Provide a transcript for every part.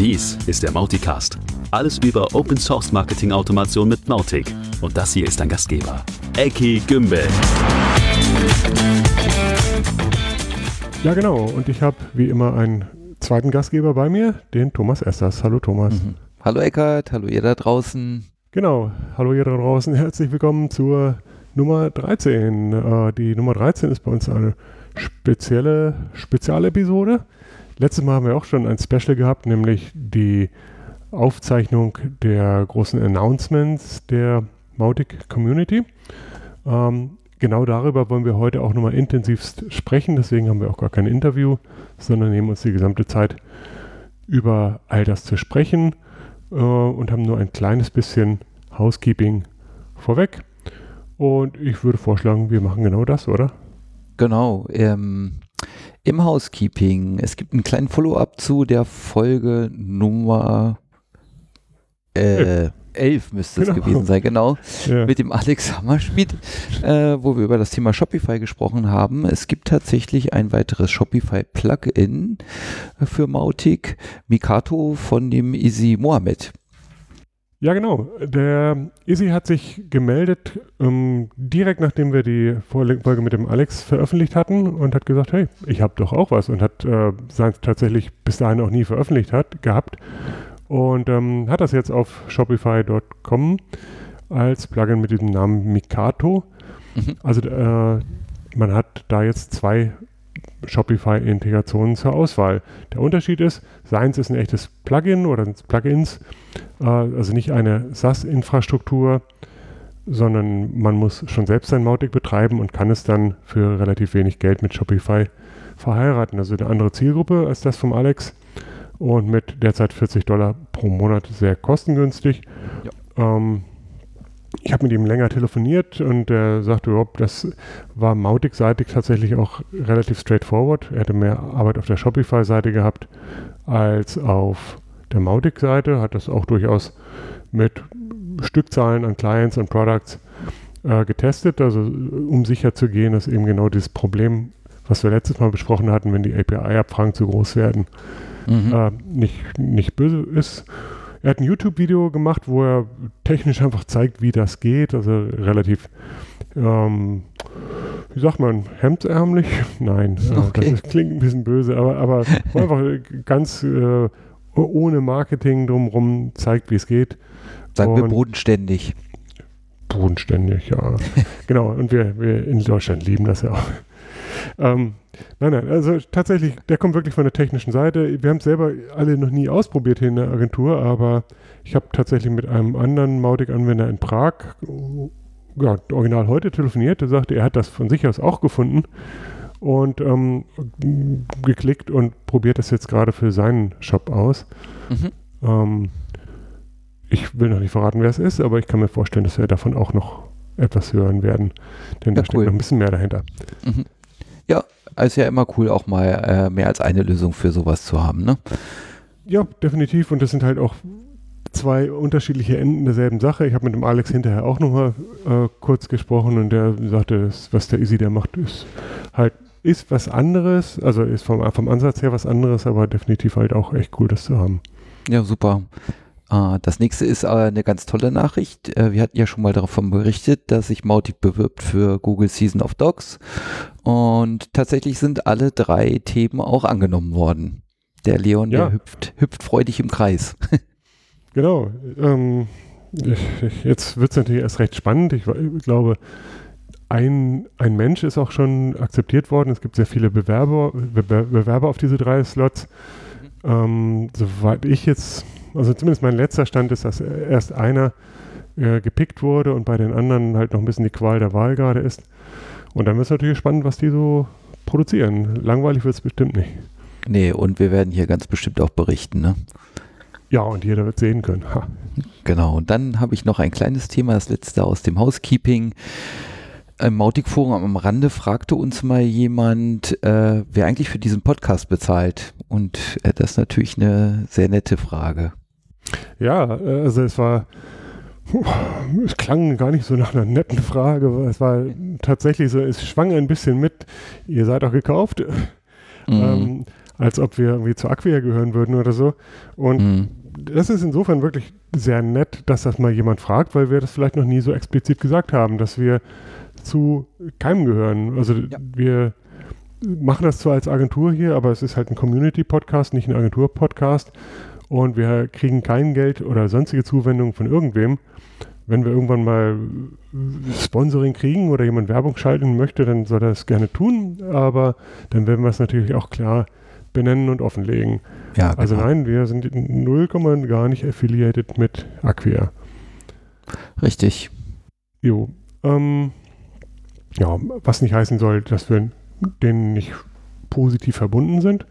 Dies ist der Mauticast. Alles über Open Source Marketing Automation mit Mautic. Und das hier ist dein Gastgeber, Eki Gümbel. Ja, genau. Und ich habe wie immer einen zweiten Gastgeber bei mir, den Thomas Essers. Hallo Thomas. Mhm. Hallo Eckart, hallo ihr da draußen. Genau, hallo ihr da draußen. Herzlich willkommen zur Nummer 13. Äh, die Nummer 13 ist bei uns eine spezielle Spezialepisode. Letztes Mal haben wir auch schon ein Special gehabt, nämlich die Aufzeichnung der großen Announcements der Mautic Community. Ähm, genau darüber wollen wir heute auch nochmal intensivst sprechen. Deswegen haben wir auch gar kein Interview, sondern nehmen uns die gesamte Zeit über all das zu sprechen äh, und haben nur ein kleines bisschen Housekeeping vorweg. Und ich würde vorschlagen, wir machen genau das, oder? Genau. Ähm, im Housekeeping. Es gibt einen kleinen Follow-up zu der Folge Nummer äh, 11 müsste genau. es gewesen sein, genau, ja. mit dem Alex Hammerschmidt, äh, wo wir über das Thema Shopify gesprochen haben. Es gibt tatsächlich ein weiteres Shopify-Plugin für Mautic, Mikato von dem Easy Mohammed. Ja, genau. Der Izzy hat sich gemeldet, ähm, direkt nachdem wir die Folge mit dem Alex veröffentlicht hatten und hat gesagt, hey, ich habe doch auch was und hat äh, sein tatsächlich bis dahin auch nie veröffentlicht hat, gehabt und ähm, hat das jetzt auf Shopify.com als Plugin mit diesem Namen Mikato. Mhm. Also äh, man hat da jetzt zwei Shopify-Integrationen zur Auswahl. Der Unterschied ist, seins ist ein echtes Plugin oder Plugins, äh, also nicht eine SaaS-Infrastruktur, sondern man muss schon selbst sein Mautic betreiben und kann es dann für relativ wenig Geld mit Shopify verheiraten. Also eine andere Zielgruppe als das vom Alex und mit derzeit 40 Dollar pro Monat sehr kostengünstig. Ja. Ähm, ich habe mit ihm länger telefoniert und er sagte, oh, das war Mautic-seitig tatsächlich auch relativ straightforward. Er hätte mehr Arbeit auf der Shopify-Seite gehabt als auf der Mautic-Seite, hat das auch durchaus mit Stückzahlen an Clients und Products äh, getestet, also um sicher zu gehen, dass eben genau dieses Problem, was wir letztes Mal besprochen hatten, wenn die API-Abfragen zu groß werden, mhm. äh, nicht, nicht böse ist. Er hat ein YouTube-Video gemacht, wo er technisch einfach zeigt, wie das geht. Also relativ, ähm, wie sagt man, hemdsärmlich? Nein, okay. äh, das ist, klingt ein bisschen böse, aber, aber einfach ganz äh, ohne Marketing drumherum zeigt, wie es geht. Sagen wir bodenständig. Bodenständig, ja. genau, und wir, wir in Deutschland lieben das ja auch. Ähm, nein, nein, also tatsächlich, der kommt wirklich von der technischen Seite. Wir haben es selber alle noch nie ausprobiert hier in der Agentur, aber ich habe tatsächlich mit einem anderen Mautic-Anwender in Prag, ja, original heute telefoniert, der sagte, er hat das von sich aus auch gefunden und ähm, geklickt und probiert das jetzt gerade für seinen Shop aus. Mhm. Ähm, ich will noch nicht verraten, wer es ist, aber ich kann mir vorstellen, dass wir davon auch noch etwas hören werden, denn ja, da cool. steckt noch ein bisschen mehr dahinter. Mhm. Ja, ist ja immer cool, auch mal äh, mehr als eine Lösung für sowas zu haben, ne? Ja, definitiv. Und das sind halt auch zwei unterschiedliche Enden derselben Sache. Ich habe mit dem Alex hinterher auch nochmal äh, kurz gesprochen und der sagte, was der Easy der macht, ist halt ist was anderes, also ist vom, vom Ansatz her was anderes, aber definitiv halt auch echt cool, das zu haben. Ja, super. Uh, das nächste ist uh, eine ganz tolle Nachricht. Uh, wir hatten ja schon mal davon berichtet, dass sich Mautic bewirbt für Google Season of Dogs. Und tatsächlich sind alle drei Themen auch angenommen worden. Der Leon, ja. der hüpft, hüpft freudig im Kreis. genau. Ähm, jetzt wird es natürlich erst recht spannend. Ich, ich glaube, ein, ein Mensch ist auch schon akzeptiert worden. Es gibt sehr viele Bewerber, Bewerber auf diese drei Slots. Mhm. Ähm, soweit ich jetzt also zumindest mein letzter Stand ist, dass erst einer äh, gepickt wurde und bei den anderen halt noch ein bisschen die Qual der Wahl gerade ist. Und dann wird es natürlich spannend, was die so produzieren. Langweilig wird es bestimmt nicht. Nee, und wir werden hier ganz bestimmt auch berichten, ne? Ja, und jeder wird sehen können. Ha. Genau, und dann habe ich noch ein kleines Thema, das letzte aus dem Housekeeping. Im Mautic-Forum am Rande fragte uns mal jemand, äh, wer eigentlich für diesen Podcast bezahlt. Und äh, das ist natürlich eine sehr nette Frage. Ja, also es war, es klang gar nicht so nach einer netten Frage. Es war tatsächlich so, es schwang ein bisschen mit, ihr seid auch gekauft. Mhm. Ähm, als ob wir irgendwie zu Acquia gehören würden oder so. Und mhm. das ist insofern wirklich sehr nett, dass das mal jemand fragt, weil wir das vielleicht noch nie so explizit gesagt haben, dass wir zu keinem gehören. Also ja. wir machen das zwar als Agentur hier, aber es ist halt ein Community-Podcast, nicht ein Agentur-Podcast. Und wir kriegen kein Geld oder sonstige Zuwendungen von irgendwem. Wenn wir irgendwann mal Sponsoring kriegen oder jemand Werbung schalten möchte, dann soll er das gerne tun. Aber dann werden wir es natürlich auch klar benennen und offenlegen. Ja, also genau. nein, wir sind 0, gar nicht affiliated mit Acquia. Richtig. Jo. Ähm, ja, was nicht heißen soll, dass wir denen nicht positiv verbunden sind.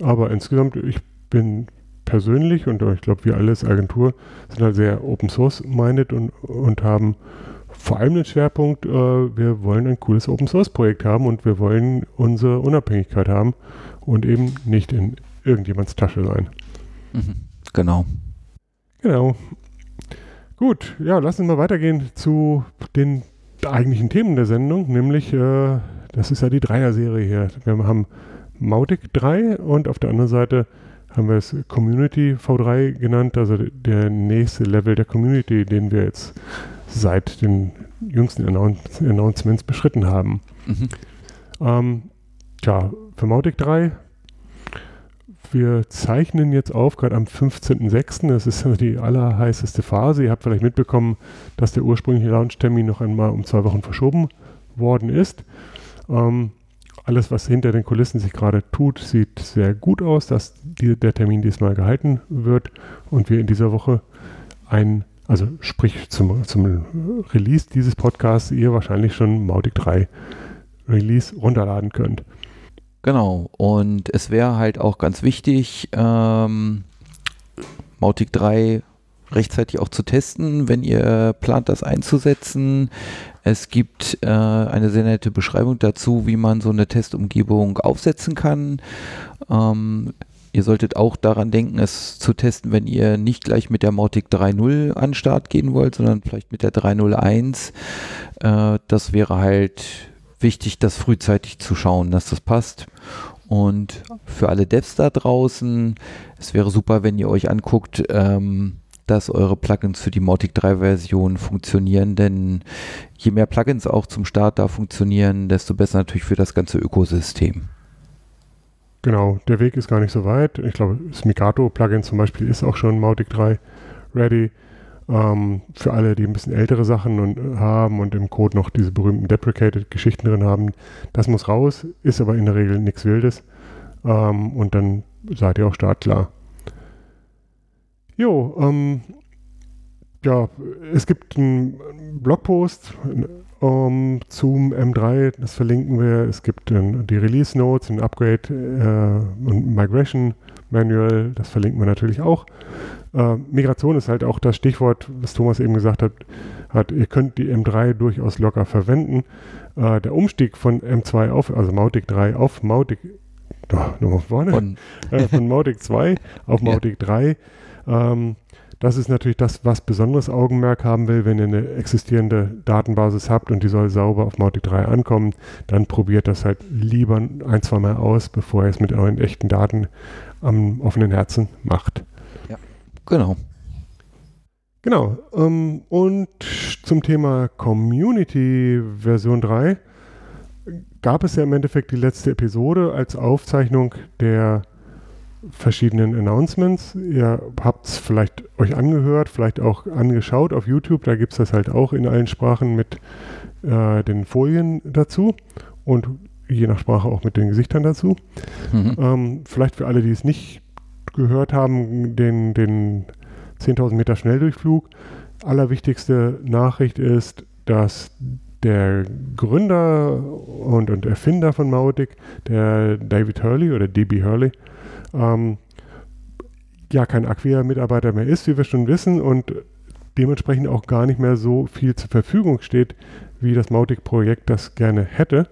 Aber insgesamt, ich bin persönlich und ich glaube, wir alle als Agentur sind halt sehr Open Source minded und, und haben vor allem den Schwerpunkt, äh, wir wollen ein cooles Open Source Projekt haben und wir wollen unsere Unabhängigkeit haben und eben nicht in irgendjemands Tasche sein. Mhm, genau. Genau. Gut, ja, lass uns mal weitergehen zu den eigentlichen Themen der Sendung, nämlich, äh, das ist ja die Dreier-Serie hier. Wir haben Mautic 3 und auf der anderen Seite haben wir es Community V3 genannt, also der nächste Level der Community, den wir jetzt seit den jüngsten Announce Announcements beschritten haben. Mhm. Ähm, tja, für Mautic 3 wir zeichnen jetzt auf, gerade am 15.06. Das ist die allerheißeste Phase. Ihr habt vielleicht mitbekommen, dass der ursprüngliche Launch-Termin noch einmal um zwei Wochen verschoben worden ist. Ähm, alles, was hinter den Kulissen sich gerade tut, sieht sehr gut aus, dass die, der Termin diesmal gehalten wird und wir in dieser Woche ein, also sprich zum, zum Release dieses Podcasts, ihr wahrscheinlich schon Mautic 3 Release runterladen könnt. Genau, und es wäre halt auch ganz wichtig, ähm, Mautic 3 rechtzeitig auch zu testen, wenn ihr plant, das einzusetzen. Es gibt äh, eine sehr nette Beschreibung dazu, wie man so eine Testumgebung aufsetzen kann. Ähm, ihr solltet auch daran denken, es zu testen, wenn ihr nicht gleich mit der Mautic 3.0 an Start gehen wollt, sondern vielleicht mit der 3.0.1. Äh, das wäre halt wichtig, das frühzeitig zu schauen, dass das passt. Und für alle Devs da draußen, es wäre super, wenn ihr euch anguckt, ähm, dass eure Plugins für die Mautic 3 Version funktionieren, denn je mehr Plugins auch zum Start da funktionieren, desto besser natürlich für das ganze Ökosystem. Genau, der Weg ist gar nicht so weit. Ich glaube, das Mikado-Plugin zum Beispiel ist auch schon Mautic 3 ready. Ähm, für alle, die ein bisschen ältere Sachen und, äh, haben und im Code noch diese berühmten Deprecated-Geschichten drin haben, das muss raus, ist aber in der Regel nichts Wildes. Ähm, und dann seid ihr auch startklar. Jo, ähm, ja, es gibt einen Blogpost ähm, zum M3, das verlinken wir. Es gibt äh, die Release Notes, ein Upgrade äh, und Migration Manual, das verlinken wir natürlich auch. Äh, Migration ist halt auch das Stichwort, was Thomas eben gesagt hat, hat ihr könnt die M3 durchaus locker verwenden. Äh, der Umstieg von M2 auf, also Mautic 3 auf Mautic, oh, nochmal vorne, von, äh, von Mautic 2 auf Mautic ja. 3, ähm, das ist natürlich das, was besonderes Augenmerk haben will, wenn ihr eine existierende Datenbasis habt und die soll sauber auf Mautic 3 ankommen, dann probiert das halt lieber ein, zwei Mal aus, bevor ihr es mit euren echten Daten am offenen Herzen macht. Genau. Genau. Ähm, und zum Thema Community Version 3 gab es ja im Endeffekt die letzte Episode als Aufzeichnung der verschiedenen Announcements. Ihr habt es vielleicht euch angehört, vielleicht auch angeschaut auf YouTube. Da gibt es das halt auch in allen Sprachen mit äh, den Folien dazu und je nach Sprache auch mit den Gesichtern dazu. Mhm. Ähm, vielleicht für alle, die es nicht gehört haben, den, den 10.000 Meter Schnelldurchflug. Allerwichtigste Nachricht ist, dass der Gründer und, und Erfinder von Mautic, der David Hurley oder DB Hurley, ähm, ja kein Acquia-Mitarbeiter mehr ist, wie wir schon wissen, und dementsprechend auch gar nicht mehr so viel zur Verfügung steht, wie das Mautic-Projekt das gerne hätte.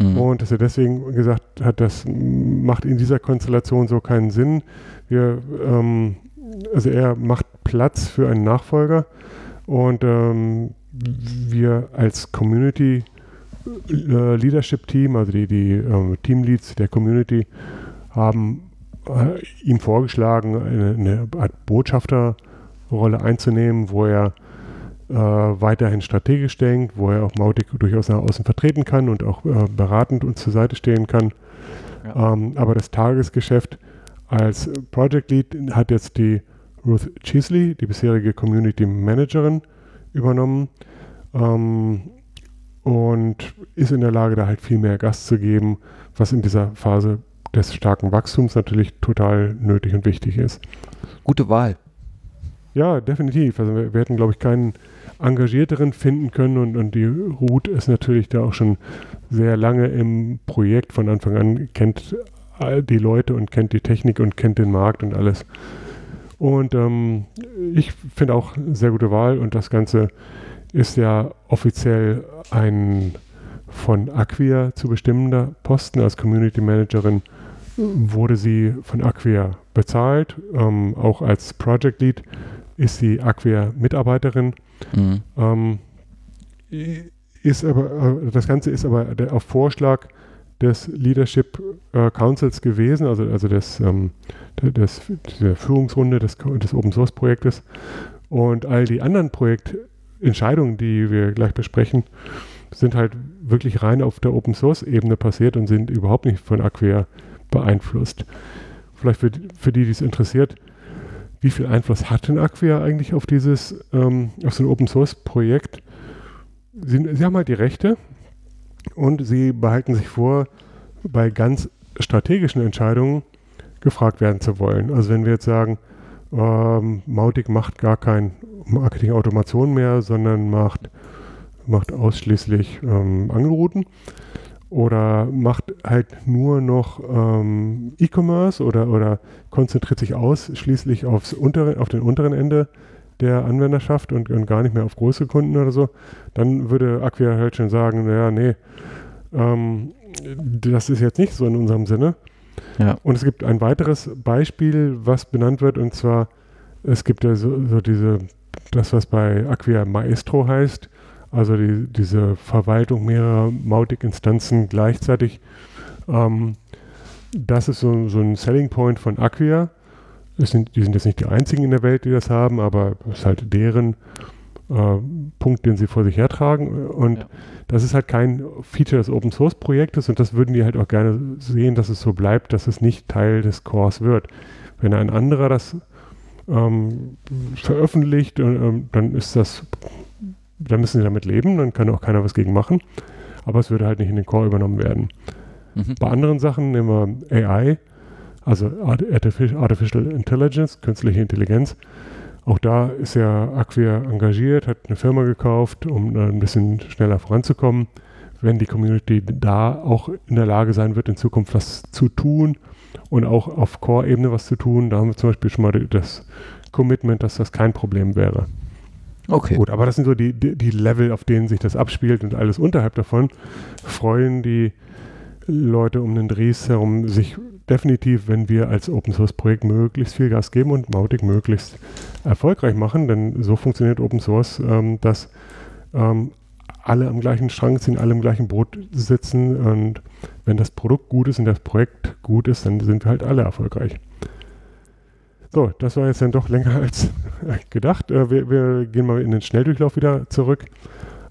Mhm. Und dass er deswegen gesagt hat, das macht in dieser Konstellation so keinen Sinn. Wir, ähm, also er macht Platz für einen Nachfolger und ähm, wir als Community äh, Leadership Team, also die, die äh, Teamleads der Community, haben äh, ihm vorgeschlagen, eine, Art Botschafterrolle einzunehmen, wo er äh, weiterhin strategisch denkt, wo er auch Mautic durchaus nach außen vertreten kann und auch äh, beratend uns zur Seite stehen kann. Ja. Ähm, aber das Tagesgeschäft als Project Lead hat jetzt die Ruth Cheesley, die bisherige Community Managerin, übernommen ähm, und ist in der Lage, da halt viel mehr Gas zu geben, was in dieser Phase des starken Wachstums natürlich total nötig und wichtig ist. Gute Wahl. Ja, definitiv. Also wir, wir hätten, glaube ich, keinen engagierteren finden können und, und die Ruth ist natürlich da auch schon sehr lange im Projekt von Anfang an, kennt die Leute und kennt die Technik und kennt den Markt und alles. Und ähm, ich finde auch sehr gute Wahl und das Ganze ist ja offiziell ein von Acquia zu bestimmender Posten als Community Managerin wurde sie von Acquia bezahlt. Ähm, auch als Project Lead ist sie Acquia-Mitarbeiterin. Mhm. Ähm, ist aber, äh, das Ganze ist aber der, auf Vorschlag des Leadership äh, Councils gewesen, also, also des, ähm, des, der Führungsrunde des, des Open Source Projektes. Und all die anderen Projektentscheidungen, die wir gleich besprechen, sind halt wirklich rein auf der Open Source Ebene passiert und sind überhaupt nicht von Acquia beeinflusst. Vielleicht für, für die, die es interessiert, wie viel Einfluss hat denn Acquia eigentlich auf dieses, ähm, auf so ein Open Source Projekt? Sie, sie haben halt die Rechte und sie behalten sich vor, bei ganz strategischen Entscheidungen gefragt werden zu wollen. Also wenn wir jetzt sagen, ähm, Mautic macht gar kein Marketing-Automation mehr, sondern macht, macht ausschließlich ähm, Angelrouten, oder macht halt nur noch ähm, E-Commerce oder, oder konzentriert sich ausschließlich aufs untere, auf den unteren Ende der Anwenderschaft und, und gar nicht mehr auf große Kunden oder so, dann würde Acquia halt schon sagen, naja, nee, ähm, das ist jetzt nicht so in unserem Sinne. Ja. Und es gibt ein weiteres Beispiel, was benannt wird, und zwar, es gibt ja so, so diese, das, was bei Acquia Maestro heißt, also die, diese Verwaltung mehrerer Mautic-Instanzen gleichzeitig. Ähm, das ist so, so, ein Selling Point von Acquia. Sind, die sind jetzt nicht die einzigen in der Welt, die das haben, aber es ist halt deren äh, Punkt, den sie vor sich hertragen. Und ja. das ist halt kein Feature des Open Source Projektes und das würden die halt auch gerne sehen, dass es so bleibt, dass es nicht Teil des Cores wird. Wenn ein anderer das ähm, veröffentlicht, äh, dann ist das da müssen sie damit leben, dann kann auch keiner was gegen machen. Aber es würde halt nicht in den Core übernommen werden. Mhm. Bei anderen Sachen nehmen wir AI, also Artificial Intelligence, künstliche Intelligenz. Auch da ist ja Acquia engagiert, hat eine Firma gekauft, um ein bisschen schneller voranzukommen. Wenn die Community da auch in der Lage sein wird, in Zukunft was zu tun und auch auf Core-Ebene was zu tun, da haben wir zum Beispiel schon mal das Commitment, dass das kein Problem wäre. Okay. Gut, aber das sind so die, die, Level, auf denen sich das abspielt und alles unterhalb davon freuen die Leute um den Dries herum sich definitiv, wenn wir als Open Source Projekt möglichst viel Gas geben und Mautic möglichst erfolgreich machen, denn so funktioniert Open Source, ähm, dass ähm, alle am gleichen Strang ziehen, alle im gleichen Boot sitzen und wenn das Produkt gut ist und das Projekt gut ist, dann sind wir halt alle erfolgreich. So, das war jetzt dann doch länger als gedacht. Äh, wir, wir, gehen mal in den Schnelldurchlauf wieder zurück.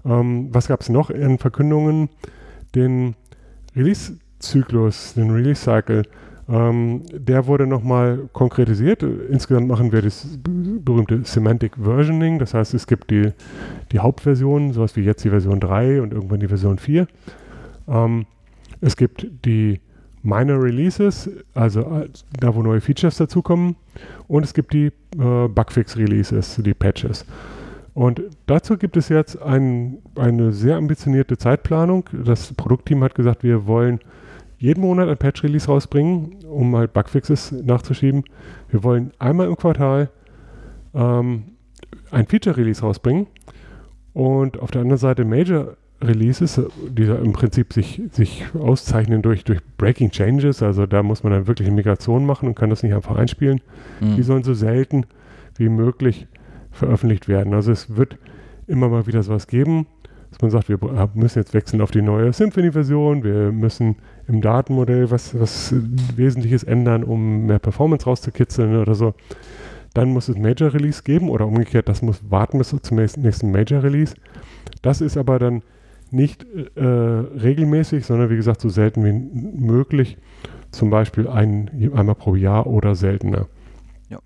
Ähm, was gab es noch in Verkündungen? Den Release-Zyklus, den Release-Cycle, ähm, der wurde nochmal konkretisiert. Insgesamt machen wir das berühmte Semantic Versioning. Das heißt, es gibt die, die Hauptversion, sowas wie jetzt die Version 3 und irgendwann die Version 4. Ähm, es gibt die Minor Releases, also äh, da, wo neue Features dazukommen. Und es gibt die äh, Bugfix-Releases, die Patches. Und dazu gibt es jetzt ein, eine sehr ambitionierte Zeitplanung. Das Produktteam hat gesagt, wir wollen jeden Monat ein Patch-Release rausbringen, um halt Bugfixes nachzuschieben. Wir wollen einmal im Quartal ähm, ein Feature-Release rausbringen und auf der anderen Seite Major Releases, die im Prinzip sich, sich auszeichnen durch, durch Breaking Changes, also da muss man dann wirklich eine Migration machen und kann das nicht einfach einspielen. Mhm. Die sollen so selten wie möglich veröffentlicht werden. Also es wird immer mal wieder sowas geben, dass man sagt, wir müssen jetzt wechseln auf die neue Symphony-Version, wir müssen im Datenmodell was, was Wesentliches ändern, um mehr Performance rauszukitzeln oder so. Dann muss es Major Release geben oder umgekehrt, das muss warten bis zum nächsten Major Release. Das ist aber dann nicht äh, regelmäßig, sondern wie gesagt so selten wie möglich. Zum Beispiel ein, einmal pro Jahr oder seltener. Ja.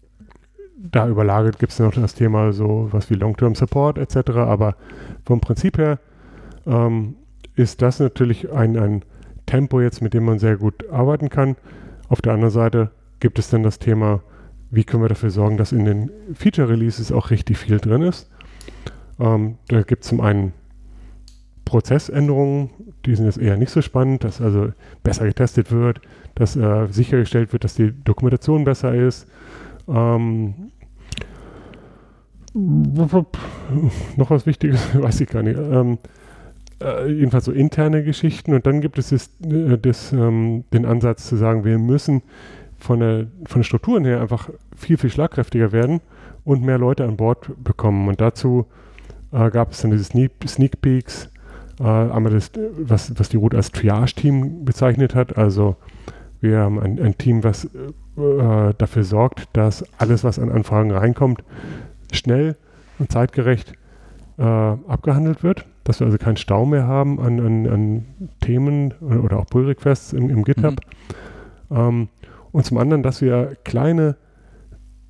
Da überlagert gibt es noch das Thema so was wie Long-Term Support etc. Aber vom Prinzip her ähm, ist das natürlich ein, ein Tempo jetzt, mit dem man sehr gut arbeiten kann. Auf der anderen Seite gibt es dann das Thema, wie können wir dafür sorgen, dass in den Feature Releases auch richtig viel drin ist. Ähm, da gibt es zum einen Prozessänderungen, die sind jetzt eher nicht so spannend, dass also besser getestet wird, dass äh, sichergestellt wird, dass die Dokumentation besser ist. Ähm, noch was Wichtiges, weiß ich gar nicht. Ähm, äh, jedenfalls so interne Geschichten. Und dann gibt es das, äh, das, ähm, den Ansatz zu sagen, wir müssen von der, von den Strukturen her einfach viel, viel schlagkräftiger werden und mehr Leute an Bord bekommen. Und dazu äh, gab es dann diese Sneak, Sneak Peeks, äh, einmal das, was, was die Route als Triage-Team bezeichnet hat. Also wir haben ein, ein Team, was äh, dafür sorgt, dass alles, was an Anfragen reinkommt, schnell und zeitgerecht äh, abgehandelt wird. Dass wir also keinen Stau mehr haben an, an, an Themen oder auch Pull-Requests im, im GitHub. Mhm. Ähm, und zum anderen, dass wir kleine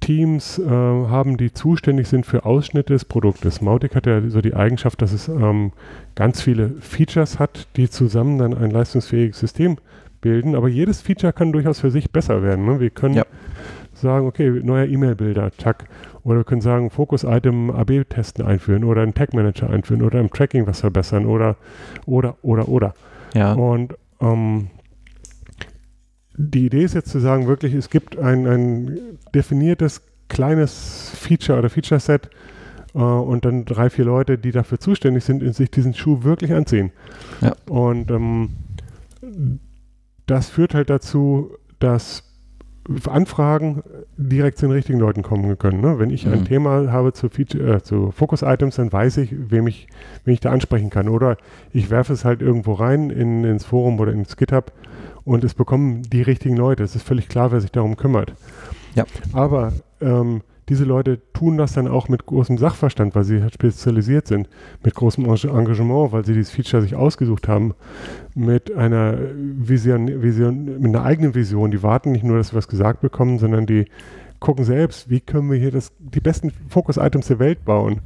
Teams äh, haben, die zuständig sind für Ausschnitte des Produktes. Mautic hat ja so die Eigenschaft, dass es ähm, ganz viele Features hat, die zusammen dann ein leistungsfähiges System bilden. Aber jedes Feature kann durchaus für sich besser werden. Ne? Wir können ja. sagen, okay, neuer E-Mail-Bilder, tack. Oder wir können sagen, Focus-Item AB-Testen einführen oder einen Tag-Manager einführen oder im Tracking was verbessern oder, oder, oder, oder. Ja. Und ähm, die Idee ist jetzt zu sagen, wirklich, es gibt ein, ein definiertes kleines Feature oder Feature-Set äh, und dann drei, vier Leute, die dafür zuständig sind, in sich diesen Schuh wirklich anziehen. Ja. Und ähm, das führt halt dazu, dass Anfragen direkt zu den richtigen Leuten kommen können. Ne? Wenn ich mhm. ein Thema habe zu, Feature, äh, zu Focus-Items, dann weiß ich, wem ich, wen ich da ansprechen kann. Oder ich werfe es halt irgendwo rein in, ins Forum oder ins GitHub und es bekommen die richtigen Leute. Es ist völlig klar, wer sich darum kümmert. Ja. Aber ähm, diese Leute tun das dann auch mit großem Sachverstand, weil sie halt spezialisiert sind, mit großem Engagement, weil sie dieses Feature sich ausgesucht haben, mit einer Vision, Vision mit einer eigenen Vision. Die warten nicht nur, dass sie was gesagt bekommen, sondern die gucken selbst, wie können wir hier das, die besten Focus-Items der Welt bauen.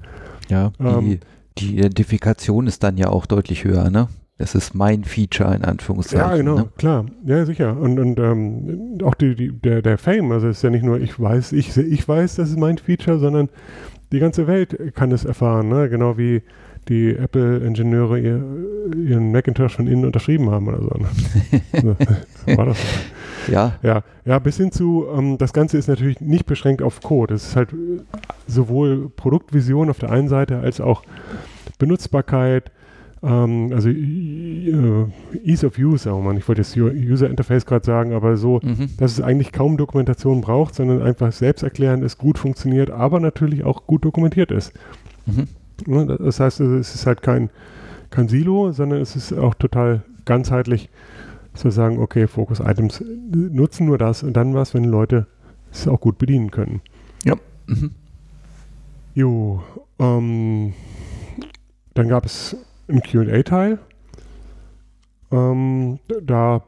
Ja, ähm, die, die Identifikation ist dann ja auch deutlich höher, ne? Das ist mein Feature in Anführungszeichen. Ja, genau, ne? klar. Ja, sicher. Und, und ähm, auch die, die, der, der Fame, also es ist ja nicht nur, ich weiß, ich, ich weiß, das ist mein Feature, sondern die ganze Welt kann es erfahren. Ne? Genau wie die Apple-Ingenieure ihr, ihren Macintosh von innen unterschrieben haben oder so. Ne? War das so? Ja. Ja, ja bis hin zu, ähm, das Ganze ist natürlich nicht beschränkt auf Code. Es ist halt sowohl Produktvision auf der einen Seite als auch Benutzbarkeit, ähm, also äh, Ease of Use, oh man, ich wollte jetzt User Interface gerade sagen, aber so, mhm. dass es eigentlich kaum Dokumentation braucht, sondern einfach selbsterklärend ist, gut funktioniert, aber natürlich auch gut dokumentiert ist. Mhm. Ne, das heißt, es ist halt kein, kein Silo, sondern es ist auch total ganzheitlich zu sagen, okay, Focus Items nutzen nur das und dann was, wenn Leute es auch gut bedienen können. Ja. Mhm. Jo, ähm, dann gab es einen QA-Teil. Ähm, da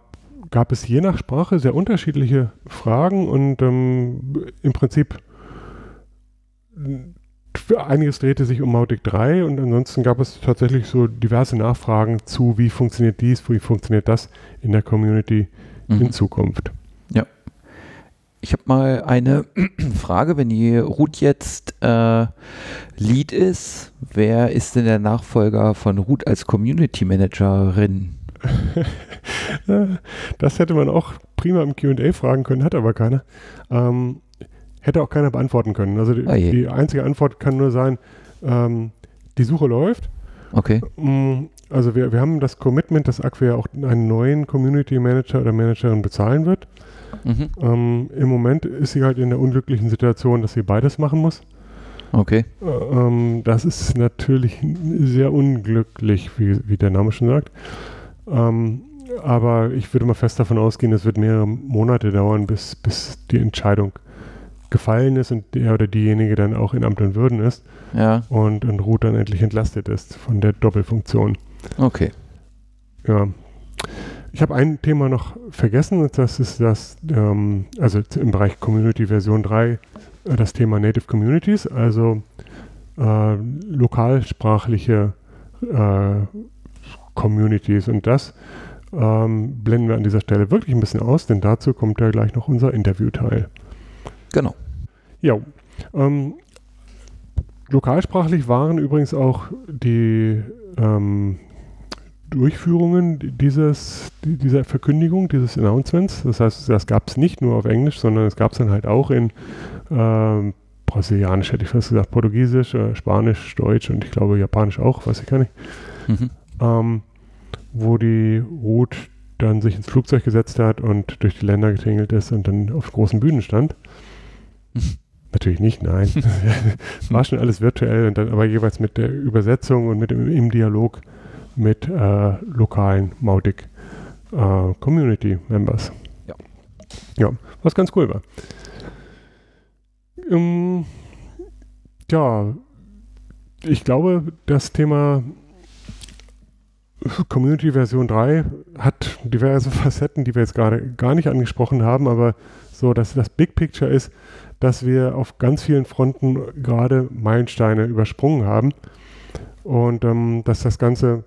gab es je nach Sprache sehr unterschiedliche Fragen und ähm, im Prinzip einiges drehte sich um Mautic 3 und ansonsten gab es tatsächlich so diverse Nachfragen zu, wie funktioniert dies, wie funktioniert das in der Community mhm. in Zukunft. Ja. Ich habe mal eine Frage, wenn die Ruth jetzt äh, Lead ist, wer ist denn der Nachfolger von Ruth als Community Managerin? das hätte man auch prima im QA fragen können, hat aber keiner. Ähm, hätte auch keiner beantworten können. Also die, oh die einzige Antwort kann nur sein, ähm, die Suche läuft. Okay. Mm, also wir, wir haben das Commitment, dass Acquia auch einen neuen Community Manager oder Managerin bezahlen wird. Mhm. Ähm, Im Moment ist sie halt in der unglücklichen Situation, dass sie beides machen muss. Okay. Äh, ähm, das ist natürlich sehr unglücklich, wie, wie der Name schon sagt. Ähm, aber ich würde mal fest davon ausgehen, es wird mehrere Monate dauern, bis, bis die Entscheidung gefallen ist und der oder diejenige dann auch in Amt und Würden ist Ja, und, und Ruth dann endlich entlastet ist von der Doppelfunktion. okay. Ja. Ich habe ein Thema noch vergessen, und das ist das, ähm, also im Bereich Community Version 3, äh, das Thema Native Communities, also äh, lokalsprachliche äh, Communities. Und das ähm, blenden wir an dieser Stelle wirklich ein bisschen aus, denn dazu kommt ja gleich noch unser Interviewteil. Genau. Ja, ähm, lokalsprachlich waren übrigens auch die ähm, Durchführungen dieses, die- dieser Verkündigung, dieses Announcements. Das heißt, das gab es nicht nur auf Englisch, sondern es gab es dann halt auch in ähm, Brasilianisch, hätte ich fast gesagt, Portugiesisch, äh, Spanisch, Deutsch und ich glaube Japanisch auch, weiß ich gar nicht. Mhm. Ähm, wo die Ruth dann sich ins Flugzeug gesetzt hat und durch die Länder getingelt ist und dann auf großen Bühnen stand. Natürlich nicht, nein. Es war schon alles virtuell und dann aber jeweils mit der Übersetzung und mit dem, im Dialog mit äh, lokalen Mautic äh, Community Members. Ja. Ja, was ganz cool war. Ähm, ja, ich glaube, das Thema Community Version 3 hat diverse Facetten, die wir jetzt gerade gar nicht angesprochen haben, aber so, dass das Big Picture ist, dass wir auf ganz vielen Fronten gerade Meilensteine übersprungen haben und ähm, dass das Ganze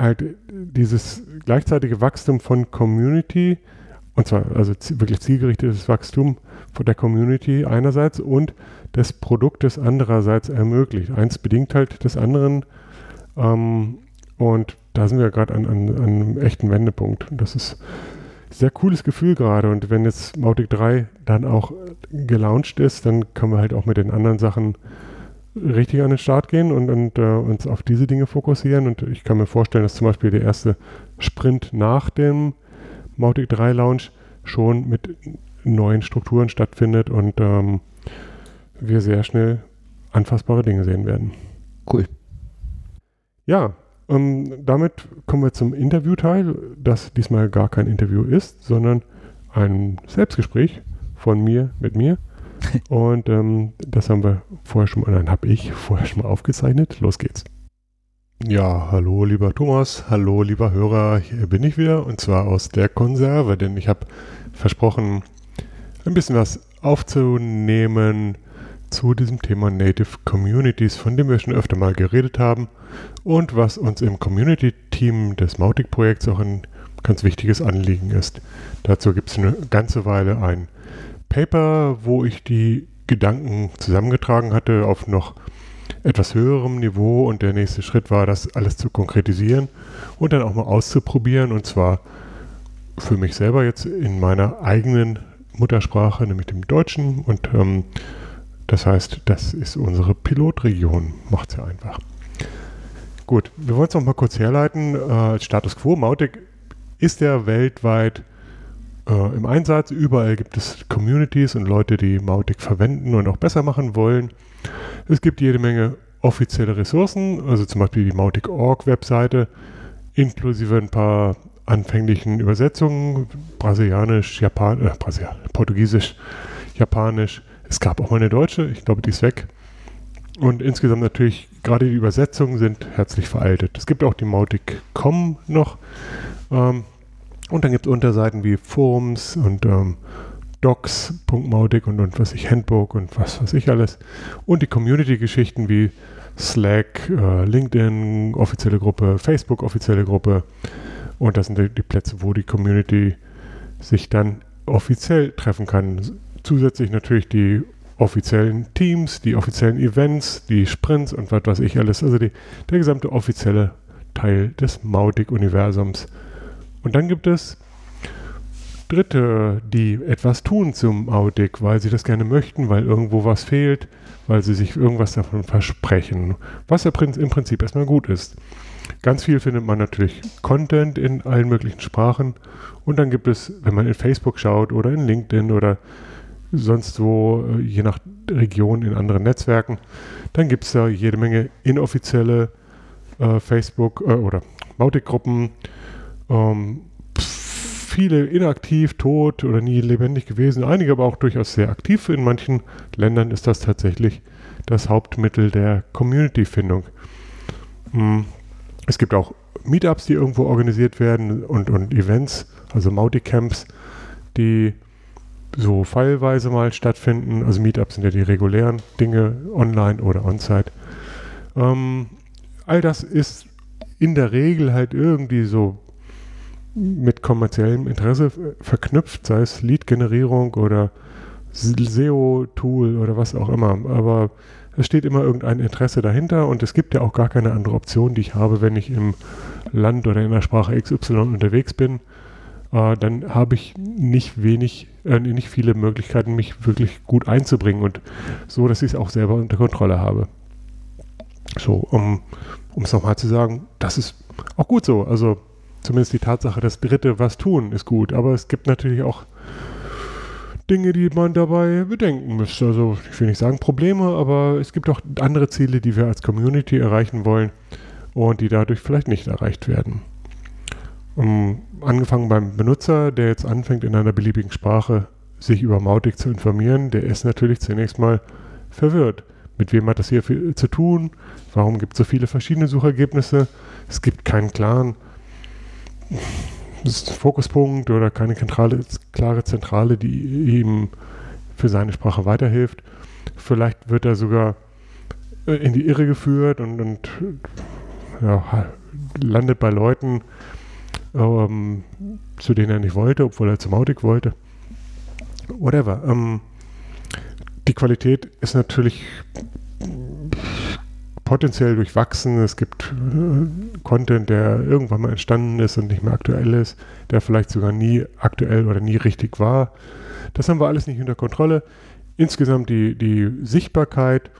halt dieses gleichzeitige Wachstum von Community und zwar also wirklich zielgerichtetes Wachstum von der Community einerseits und des Produktes andererseits ermöglicht. Eins bedingt halt des anderen ähm, und da sind wir gerade an, an, an einem echten Wendepunkt. Und das ist ein sehr cooles Gefühl gerade. Und wenn jetzt Mautic 3 dann auch gelauncht ist, dann können wir halt auch mit den anderen Sachen richtig an den Start gehen und, und äh, uns auf diese Dinge fokussieren. Und ich kann mir vorstellen, dass zum Beispiel der erste Sprint nach dem Mautic 3 Launch schon mit neuen Strukturen stattfindet und ähm, wir sehr schnell anfassbare Dinge sehen werden. Cool. Ja, ähm, damit kommen wir zum Interviewteil, das diesmal gar kein Interview ist, sondern ein Selbstgespräch von mir mit mir. Und ähm, das haben wir vorher schon mal, nein, habe ich vorher schon mal aufgezeichnet. Los geht's. Ja, hallo lieber Thomas, hallo lieber Hörer, hier bin ich wieder und zwar aus der Konserve, denn ich habe versprochen, ein bisschen was aufzunehmen zu diesem Thema Native Communities, von dem wir schon öfter mal geredet haben und was uns im Community-Team des Mautic-Projekts auch ein ganz wichtiges Anliegen ist. Dazu gibt es eine ganze Weile ein Paper, wo ich die Gedanken zusammengetragen hatte auf noch etwas höherem Niveau und der nächste Schritt war, das alles zu konkretisieren und dann auch mal auszuprobieren und zwar für mich selber jetzt in meiner eigenen Muttersprache, nämlich dem Deutschen und ähm, das heißt, das ist unsere Pilotregion, macht es ja einfach. Gut, wir wollen es noch mal kurz herleiten. Äh, Status Quo, Mautic ist ja weltweit äh, im Einsatz. Überall gibt es Communities und Leute, die Mautic verwenden und auch besser machen wollen. Es gibt jede Menge offizielle Ressourcen, also zum Beispiel die Mautic.org-Webseite, inklusive ein paar anfänglichen Übersetzungen, Brasilianisch, Japan, äh, Brasilianisch, Portugiesisch, Japanisch. Es gab auch mal eine deutsche, ich glaube, die ist weg. Und insgesamt natürlich, gerade die Übersetzungen sind herzlich veraltet. Es gibt auch die Mautic.com noch. Ähm, und dann gibt es Unterseiten wie Forums und ähm, docs.mautic und, und was ich, Handbook und was weiß ich alles. Und die Community-Geschichten wie Slack, äh, LinkedIn, offizielle Gruppe, Facebook, offizielle Gruppe. Und das sind die, die Plätze, wo die Community sich dann offiziell treffen kann. Zusätzlich natürlich die offiziellen Teams, die offiziellen Events, die Sprints und was weiß ich alles. Also die, der gesamte offizielle Teil des Mautic-Universums. Und dann gibt es Dritte, die etwas tun zum Mautic, weil sie das gerne möchten, weil irgendwo was fehlt, weil sie sich irgendwas davon versprechen, was ja im Prinzip erstmal gut ist. Ganz viel findet man natürlich Content in allen möglichen Sprachen und dann gibt es, wenn man in Facebook schaut oder in LinkedIn oder sonst wo, äh, je nach Region in anderen Netzwerken, dann gibt es da jede Menge inoffizielle äh, Facebook äh, oder Mautic-Gruppen, Ähm, viele inaktiv, tot oder nie lebendig gewesen, einige aber auch durchaus sehr aktiv. In manchen Ländern ist das tatsächlich das Hauptmittel der Community-Findung. Hm. Es gibt auch Meetups, die irgendwo organisiert werden und, und Events, also Mauticamps, die so pfeilweise mal stattfinden. Also Meetups sind ja die regulären Dinge, online oder on-site. Ähm, all das ist in der Regel halt irgendwie so mit kommerziellem Interesse verknüpft, sei es Lead-Generierung oder SEO-Tool oder was auch immer. Aber es steht immer irgendein Interesse dahinter und es gibt ja auch gar keine andere Option, die ich habe, wenn ich im Land oder in der Sprache XY unterwegs bin. Äh, dann habe ich nicht wenig, äh, nicht viele Möglichkeiten, mich wirklich gut einzubringen und so, dass ich es auch selber unter Kontrolle habe. So, um es nochmal zu sagen, das ist auch gut so. Also zumindest die Tatsache, dass Dritte was tun, ist gut. Aber es gibt natürlich auch Dinge, die man dabei bedenken müsste. Also ich will nicht sagen Probleme, aber es gibt auch andere Ziele, die wir als Community erreichen wollen und die dadurch vielleicht nicht erreicht werden. Um, angefangen beim Benutzer, der jetzt anfängt in einer beliebigen Sprache sich über Mautic zu informieren, der ist natürlich zunächst mal verwirrt. Mit wem hat das hier zu tun? Warum gibt es so viele verschiedene Suchergebnisse? Es gibt keinen klaren Fokuspunkt oder keine zentrale, klare Zentrale, die ihm für seine Sprache weiterhilft. Vielleicht wird er sogar äh, in die Irre geführt und, und ja, landet bei Leuten, ähm, zu denen er nicht wollte, obwohl er zu Mautic wollte. Whatever. Ähm, die Qualität ist natürlich potenziell durchwachsen. Es gibt äh, Content, der irgendwann mal entstanden ist und nicht mehr aktuell ist, der vielleicht sogar nie aktuell oder nie richtig war. Das haben wir alles nicht unter Kontrolle. Insgesamt die, die Sichtbarkeit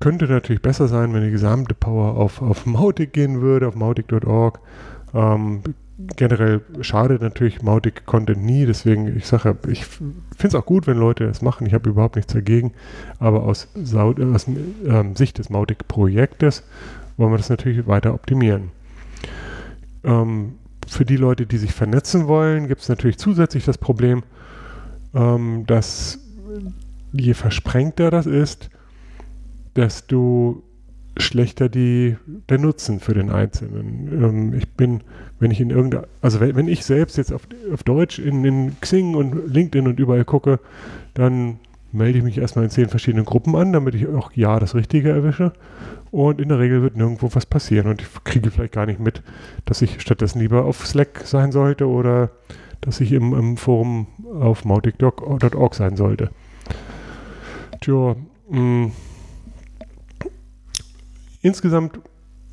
könnte natürlich besser sein, wenn die gesamte Power auf, auf Mautic gehen würde, auf mautic.org. Ähm, generell schadet natürlich Mautic Content nie, deswegen, ich sage, ich finde es auch gut, wenn Leute das machen, ich habe überhaupt nichts dagegen, aber aus, aus ähm, Sicht des Mautic Projektes wollen wir das natürlich weiter optimieren. Ähm, für die Leute, die sich vernetzen wollen, gibt es natürlich zusätzlich das Problem, ähm, dass je versprengter das ist, desto schlechter die, der Nutzen für den Einzelnen. Ähm, ich bin, wenn ich in irgendeiner, also wenn, ich selbst jetzt auf, auf Deutsch in, in Xing und LinkedIn und überall gucke, dann melde ich mich erstmal in zehn verschiedenen Gruppen an, damit ich auch ja das Richtige erwische. Und in der Regel wird nirgendwo was passieren und ich kriege vielleicht gar nicht mit, dass ich stattdessen lieber auf Slack sein sollte oder dass ich im, im Forum auf mautic.org sein sollte. Tja, mh, mm, insgesamt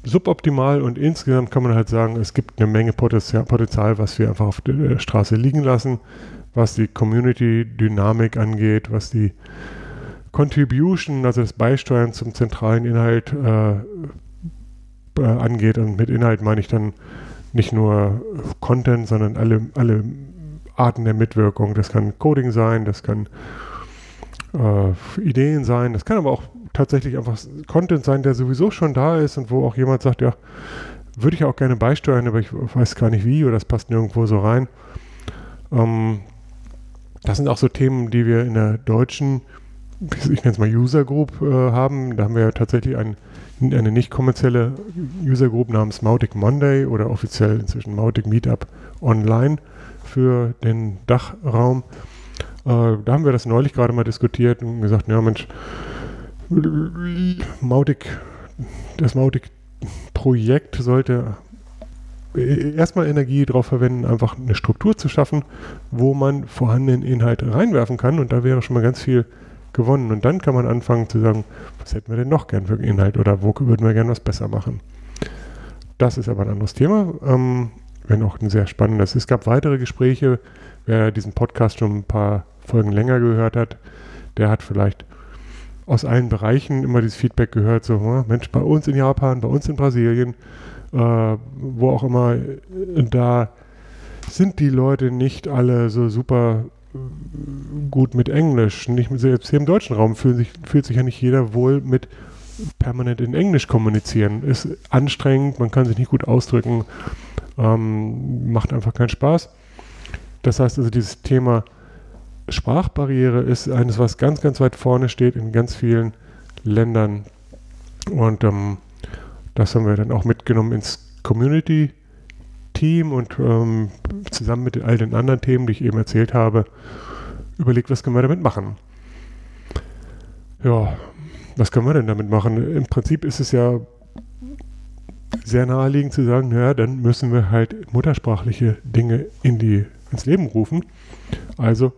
suboptimal und insgesamt kann man halt sagen, es gibt eine Menge Potenzial, Potenzial, was wir einfach auf der Straße liegen lassen, was die Community-Dynamik angeht, was die Contribution, also das Beisteuern zum zentralen Inhalt äh, äh, angeht. Und mit Inhalt meine ich dann nicht nur Content, sondern alle, alle Arten der Mitwirkung. Das kann Coding sein, das kann äh, Ideen sein, das kann aber auch tatsächlich einfach Content sein, der sowieso schon da ist und wo auch jemand sagt, ja, würde ich auch gerne beisteuern, aber ich weiß gar nicht wie oder das passt nirgendwo so rein. Ähm, das sind auch so Themen, die wir in der deutschen, ich nenne es mal User Group äh, haben. Da haben wir ja tatsächlich ein, eine nicht kommerzielle User Group namens Mautic Monday oder offiziell inzwischen Mautic Meetup Online für den Dachraum. Äh, da haben wir das neulich gerade mal diskutiert und gesagt, ja Mensch, Mautic, das Mautic-Projekt sollte erstmal Energie darauf verwenden, einfach eine Struktur zu schaffen, wo man vorhandenen Inhalt reinwerfen kann und da wäre schon mal ganz viel gewonnen. Und dann kann man anfangen zu sagen, was hätten wir denn noch gern für Inhalt oder wo würden wir gern was besser machen. Das ist aber ein anderes Thema, ähm, wenn auch ein sehr spannendes. Es gab weitere Gespräche, wer diesen Podcast schon ein paar Folgen länger gehört hat, der hat vielleicht aus allen Bereichen immer dieses Feedback gehört, so, hm, Mensch, bei uns in Japan, bei uns in Brasilien, äh, wo auch immer, äh, da sind die Leute nicht alle so super äh, gut mit Englisch. Nicht selbst hier im deutschen Raum fühlt sich, fühlt sich ja nicht jeder wohl mit permanent in Englisch kommunizieren. Ist anstrengend, man kann sich nicht gut ausdrücken. ähm, macht einfach keinen Spaß. Das heißt also, dieses Thema Sprachbarriere ist eines, was ganz, ganz weit vorne steht in ganz vielen Ländern. Und ähm, das haben wir dann auch mitgenommen ins Community-Team und ähm, zusammen mit all den anderen Themen, die ich eben erzählt habe, überlegt, was können wir damit machen. Ja, was können wir denn damit machen? Im Prinzip ist es ja sehr naheliegend zu sagen, naja, dann müssen wir halt muttersprachliche Dinge in die, ins Leben rufen. Also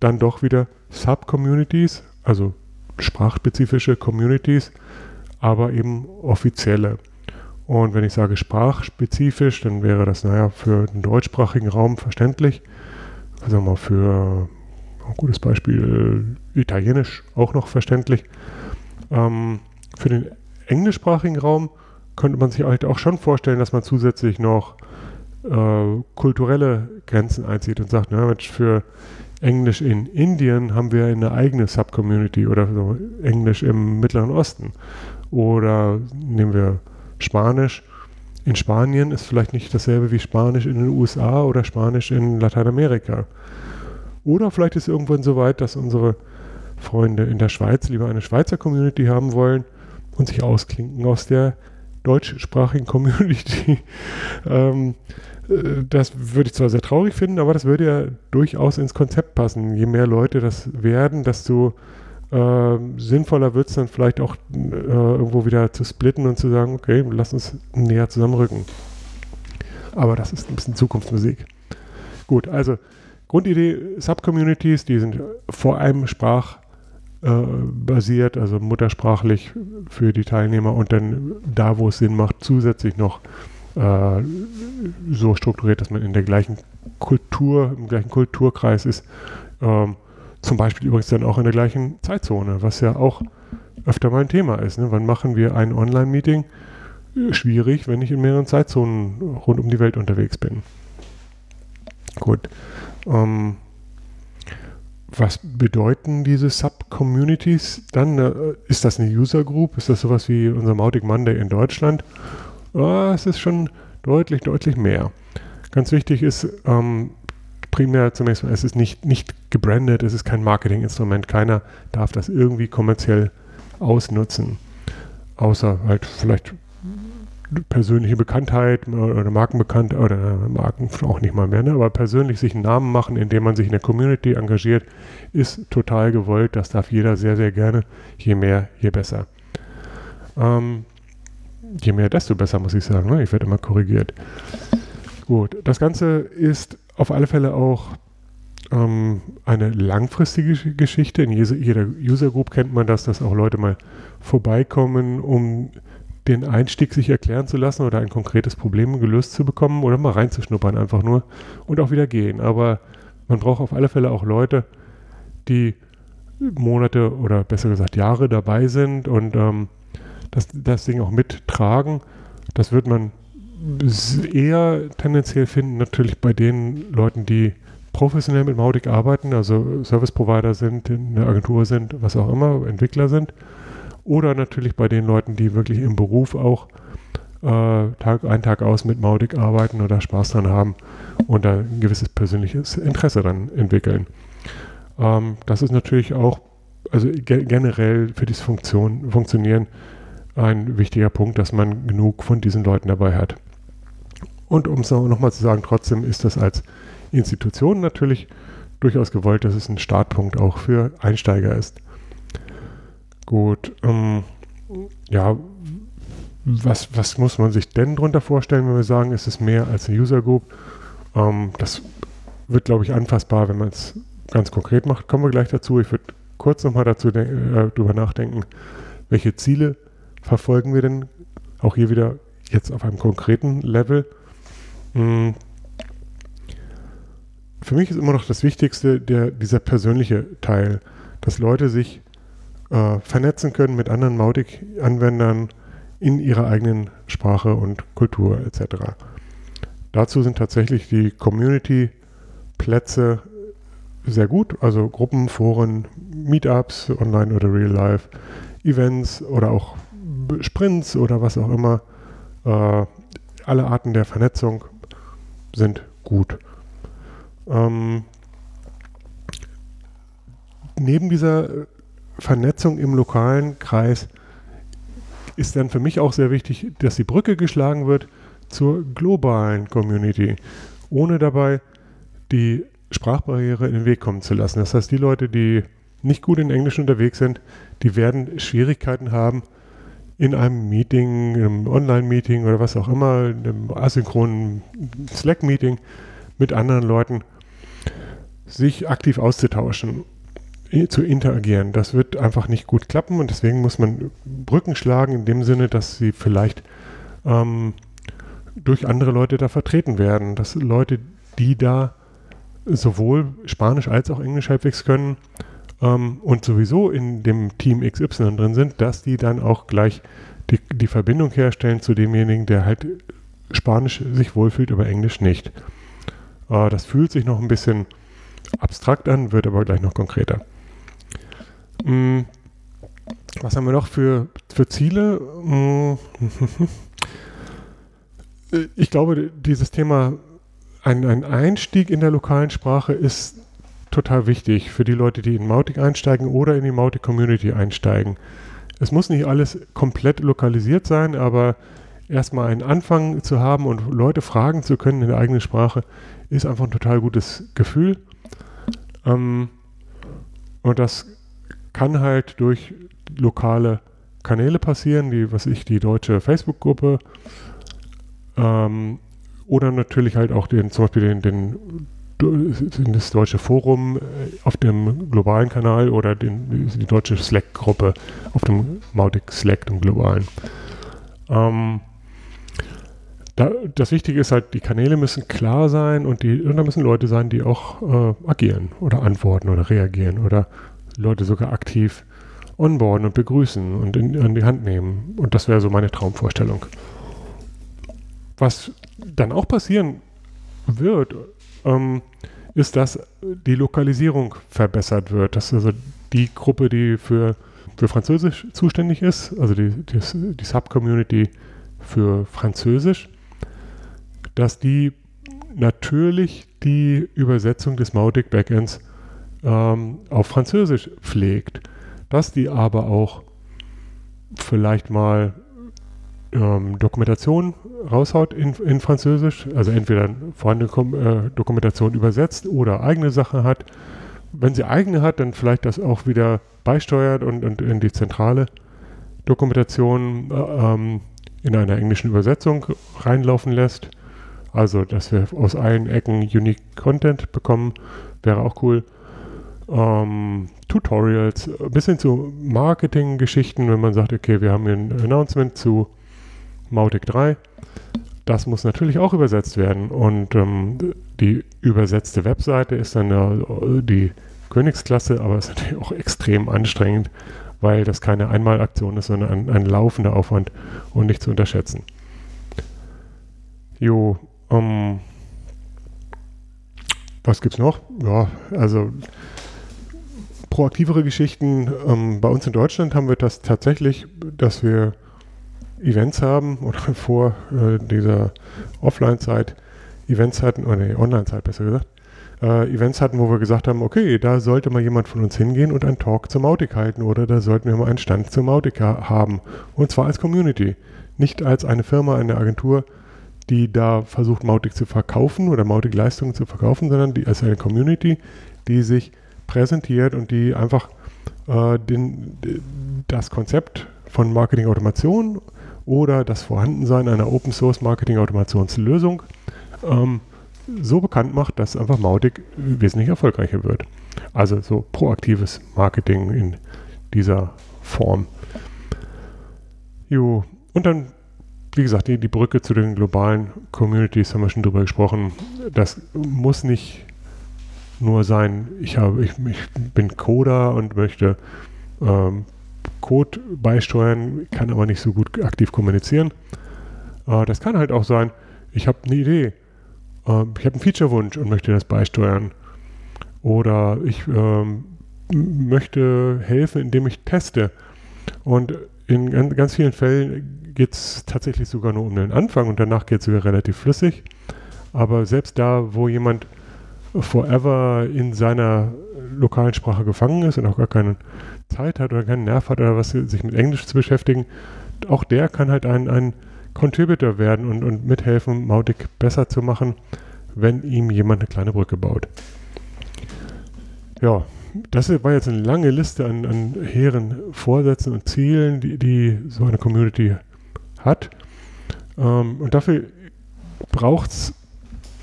dann doch wieder Sub-Communities, also sprachspezifische Communities, aber eben offizielle. Und wenn ich sage sprachspezifisch, dann wäre das, naja, für den deutschsprachigen Raum verständlich. Also mal für ein gutes Beispiel Italienisch auch noch verständlich. Ähm, für den englischsprachigen Raum könnte man sich halt auch schon vorstellen, dass man zusätzlich noch äh, kulturelle Grenzen einzieht und sagt, na Mensch, für Englisch in Indien haben wir eine eigene Subcommunity oder so Englisch im Mittleren Osten. Oder nehmen wir Spanisch. In Spanien ist vielleicht nicht dasselbe wie Spanisch in den USA oder Spanisch in Lateinamerika. Oder vielleicht ist irgendwann so weit, dass unsere Freunde in der Schweiz lieber eine Schweizer Community haben wollen und sich ausklinken aus der deutschsprachigen Community. ähm, äh, das würde ich zwar sehr traurig finden, aber das würde ja durchaus ins Konzept passen. Je mehr Leute das werden, desto äh, sinnvoller wird es dann vielleicht auch äh, irgendwo wieder zu splitten und zu sagen, okay, lass uns näher zusammenrücken. Aber das ist ein bisschen Zukunftsmusik. Gut, also Grundidee Subcommunities, die sind vor allem sprachbasiert, äh, also muttersprachlich für die Teilnehmer und dann da, wo es Sinn macht, zusätzlich noch äh, so strukturiert, dass man in der gleichen Kultur, im gleichen Kulturkreis ist. Ähm, zum Beispiel übrigens dann auch in der gleichen Zeitzone, was ja auch öfter mal ein Thema ist. Ne? Wann machen wir ein Online-Meeting? Schwierig, wenn ich in mehreren Zeitzonen rund um die Welt unterwegs bin. Gut. Ähm, was bedeuten diese Sub-Communities dann? Äh, ist das eine User Group? Ist das sowas wie unser Mautic Monday in Deutschland? Oh, es ist schon deutlich, deutlich mehr. Ganz wichtig ist, ähm, primär zunächst mal, es ist nicht, nicht gebrandet, es ist kein Marketinginstrument, keiner darf das irgendwie kommerziell ausnutzen. Außer halt vielleicht persönliche Bekanntheit oder Markenbekanntheit oder Marken auch nicht mal mehr, ne? aber persönlich sich einen Namen machen, indem man sich in der Community engagiert, ist total gewollt. Das darf jeder sehr, sehr gerne. Je mehr, je besser. Ähm, je mehr, desto besser, muss ich sagen. Ne? Ich werde immer korrigiert. Gut, das Ganze ist auf alle Fälle auch ähm, eine langfristige Geschichte. In jeder User Group kennt man das, dass auch Leute mal vorbeikommen, um den Einstieg sich erklären zu lassen oder ein konkretes Problem gelöst zu bekommen oder mal reinzuschnuppern einfach nur und auch wieder gehen. Aber man braucht auf alle Fälle auch Leute, die Monate oder besser gesagt Jahre dabei sind und ähm, das, das Ding auch mittragen. Das wird man eher tendenziell finden, natürlich bei den Leuten, die professionell mit Mautic arbeiten, also Service Provider sind, in der Agentur sind, was auch immer, Entwickler sind. Oder natürlich bei den Leuten, die wirklich im Beruf auch äh, Tag ein, Tag aus mit Mautic arbeiten oder Spaß dran haben und da ein gewisses persönliches Interesse dran entwickeln. Ähm, das ist natürlich auch, also ge generell für dieses Funktion, Funktionieren ein wichtiger Punkt, dass man genug von diesen Leuten dabei hat. Und um es nochmal zu sagen, trotzdem ist das als Institution natürlich durchaus gewollt, dass es ein Startpunkt auch für Einsteiger ist. Gut, ähm, ja, was, was muss man sich denn darunter vorstellen, wenn wir sagen, es ist mehr als eine User Group? Ähm, das wird, glaube ich, anfassbar, wenn man es ganz konkret macht. Kommen wir gleich dazu. Ich würde kurz nochmal dazu äh, drüber nachdenken, welche Ziele verfolgen wir denn auch hier wieder jetzt auf einem konkreten Level hm. Für mich ist immer noch das Wichtigste der, dieser persönliche Teil, dass Leute sich äh, vernetzen können mit anderen Mautic-Anwendern in ihrer eigenen Sprache und Kultur etc. Dazu sind tatsächlich die Community-Plätze sehr gut, also Gruppen, Foren, Meetups, online oder real life, Events oder auch Sprints oder was auch immer. Äh, alle Arten der Vernetzung sind gut. Ähm, neben dieser Vernetzung im lokalen Kreis ist dann für mich auch sehr wichtig, dass die Brücke geschlagen wird zur globalen Community, ohne dabei die Sprachbarriere in den Weg kommen zu lassen. Das heißt, die Leute, die nicht gut in Englisch unterwegs sind, die werden Schwierigkeiten haben, in einem Meeting, einem Online-Meeting oder was auch immer, einem asynchronen Slack-Meeting mit anderen Leuten sich aktiv auszutauschen, zu interagieren. Das wird einfach nicht gut klappen und deswegen muss man Brücken schlagen in dem Sinne, dass sie vielleicht ähm, durch andere Leute da vertreten werden, dass Leute, die da sowohl Spanisch als auch Englisch halbwegs können ähm, und sowieso in dem Team XY drin sind, dass die dann auch gleich die, die Verbindung herstellen zu demjenigen, der halt Spanisch sich wohlfühlt, aber Englisch nicht. Äh, das fühlt sich noch ein bisschen abstrakt an, wird aber gleich noch konkreter. Hm, was haben wir noch für, für Ziele? Hm, ich glaube, dieses Thema, ein, ein Einstieg in der lokalen Sprache ist total wichtig für die Leute, die in Mautic einsteigen oder in die Mautic Community einsteigen. Es muss nicht alles komplett lokalisiert sein, aber erstmal einen Anfang zu haben und Leute fragen zu können in der eigenen Sprache, ist einfach ein total gutes Gefühl. Ähm, und das kann halt durch lokale Kanäle passieren, die, was ich, die deutsche Facebook-Gruppe ähm, oder natürlich halt auch den, zum Beispiel den, den das deutsche Forum äh, auf dem globalen Kanal oder den, die deutsche Slack-Gruppe auf dem Mautic Slack, dem globalen. Ähm, da, das Wichtige ist halt, die Kanäle müssen klar sein und, die, und da müssen Leute sein, die auch äh, agieren oder antworten oder reagieren oder Leute sogar aktiv onboarden und begrüßen und in, an die Hand nehmen. Und das wäre so meine Traumvorstellung. Was dann auch passieren wird, ähm, ist, dass die Lokalisierung verbessert wird. Dass also die Gruppe, die für, für Französisch zuständig ist, also die, die, die Subcommunity für Französisch, dass die natürlich die Übersetzung des Mautic Backends ähm, auf Französisch pflegt, dass die aber auch vielleicht mal ähm, Dokumentation raushaut in, in Französisch, also entweder vorhandene äh, Dokumentation übersetzt oder eigene Sache hat. Wenn sie eigene hat, dann vielleicht das auch wieder beisteuert und, und in die zentrale Dokumentation äh, ähm, in einer englischen Übersetzung reinlaufen lässt. Also, dass wir aus allen Ecken Unique Content bekommen, wäre auch cool. Ähm, Tutorials, bis hin zu Marketing-Geschichten, wenn man sagt, okay, wir haben hier ein Announcement zu Mautic 3. Das muss natürlich auch übersetzt werden. Und ähm, die übersetzte Webseite ist dann äh, die Königsklasse, aber ist natürlich auch extrem anstrengend, weil das keine Einmalaktion ist, sondern ein, ein laufender Aufwand und nicht zu unterschätzen. Jo, ähm, was gibt's noch? Ja, also proaktivere Geschichten. Ähm, bei uns in Deutschland haben wir das tatsächlich, dass wir Events haben oder vor äh, dieser Offline-Zeit Events hatten, oder nee, Online-Zeit besser gesagt, äh, Events hatten, wo wir gesagt haben, okay, da sollte mal jemand von uns hingehen und einen Talk zur Mautic halten oder da sollten wir mal einen Stand zur Mautic haben. Und zwar als Community, nicht als eine Firma, eine Agentur, die da versucht, Mautic zu verkaufen oder Mautic-Leistungen zu verkaufen, sondern die als eine Community, die sich präsentiert und die einfach äh, den, das Konzept von Marketing-Automation oder das Vorhandensein einer Open Source Marketing Automationslösung ähm, so bekannt macht, dass einfach Mautic wesentlich erfolgreicher wird. Also so proaktives Marketing in dieser Form. Jo, und dann, wie gesagt, die, die Brücke zu den globalen Communities haben wir schon drüber gesprochen. Das muss nicht nur sein, ich, habe, ich, ich bin Coder und möchte ähm, Code beisteuern, kann aber nicht so gut aktiv kommunizieren. Äh, das kann halt auch sein, ich habe eine Idee, äh, ich habe einen Feature-Wunsch und möchte das beisteuern. Oder ich ähm, möchte helfen, indem ich teste. Und in ganz, ganz vielen Fällen geht es tatsächlich sogar nur um den Anfang und danach geht es sogar relativ flüssig. Aber selbst da, wo jemand forever in seiner lokalen Sprache gefangen ist und auch gar keine Zeit hat oder keinen Nerv hat oder was, sich mit Englisch zu beschäftigen, auch der kann halt ein, ein Contributor werden und, und mithelfen, Mautic besser zu machen, wenn ihm jemand eine kleine Brücke baut. Ja, das war jetzt eine lange Liste an, an hehren Vorsätzen und Zielen, die, die so eine Community hat. Ähm, und dafür braucht es